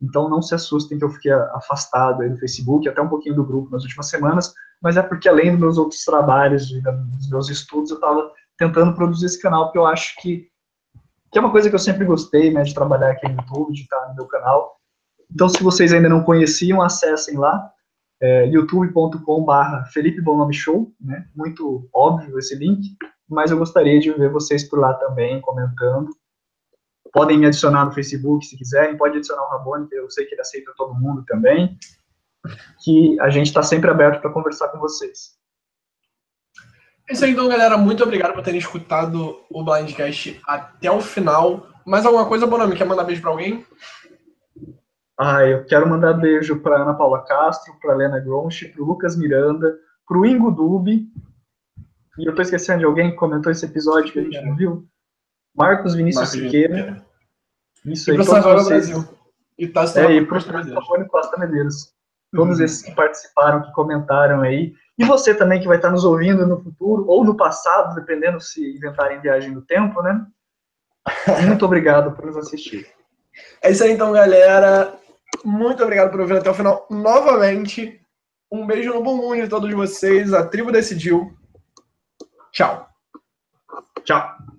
Então não se assustem que eu fiquei afastado aí do Facebook, até um pouquinho do grupo nas últimas semanas, mas é porque além dos meus outros trabalhos, dos meus estudos, eu estava tentando produzir esse canal, porque eu acho que, que é uma coisa que eu sempre gostei, né, de trabalhar aqui no YouTube, de estar no meu canal. Então, se vocês ainda não conheciam, acessem lá, é, youtube.com.br Felipe Bonome Show, né, muito óbvio esse link, mas eu gostaria de ver vocês por lá também, comentando, Podem me adicionar no Facebook se quiserem, pode adicionar o Rabone, que eu sei que ele aceita todo mundo também. Que a gente está sempre aberto para conversar com vocês. É isso aí, então, galera. Muito obrigado por terem escutado o Blindcast até o final. Mais alguma coisa, Bonami? Quer mandar beijo para alguém? Ah, eu quero mandar beijo para Ana Paula Castro, para Helena Gronchi, para Lucas Miranda, para o Ingo Dubi. E eu estou esquecendo de alguém que comentou esse episódio que a gente não viu. Marcos Vinícius Marcos Siqueira. Isso e aí, todos vocês. Brasil. E tá é, e pro Savone Costa Medeiros. Todos uhum. esses que participaram, que comentaram aí. E você também que vai estar nos ouvindo no futuro, ou no passado, dependendo se inventarem viagem no tempo, né? Muito obrigado por nos assistir. É isso aí então, galera. Muito obrigado por ouvir até o final novamente. Um beijo no bumbum de todos vocês. A tribo decidiu. Tchau. Tchau.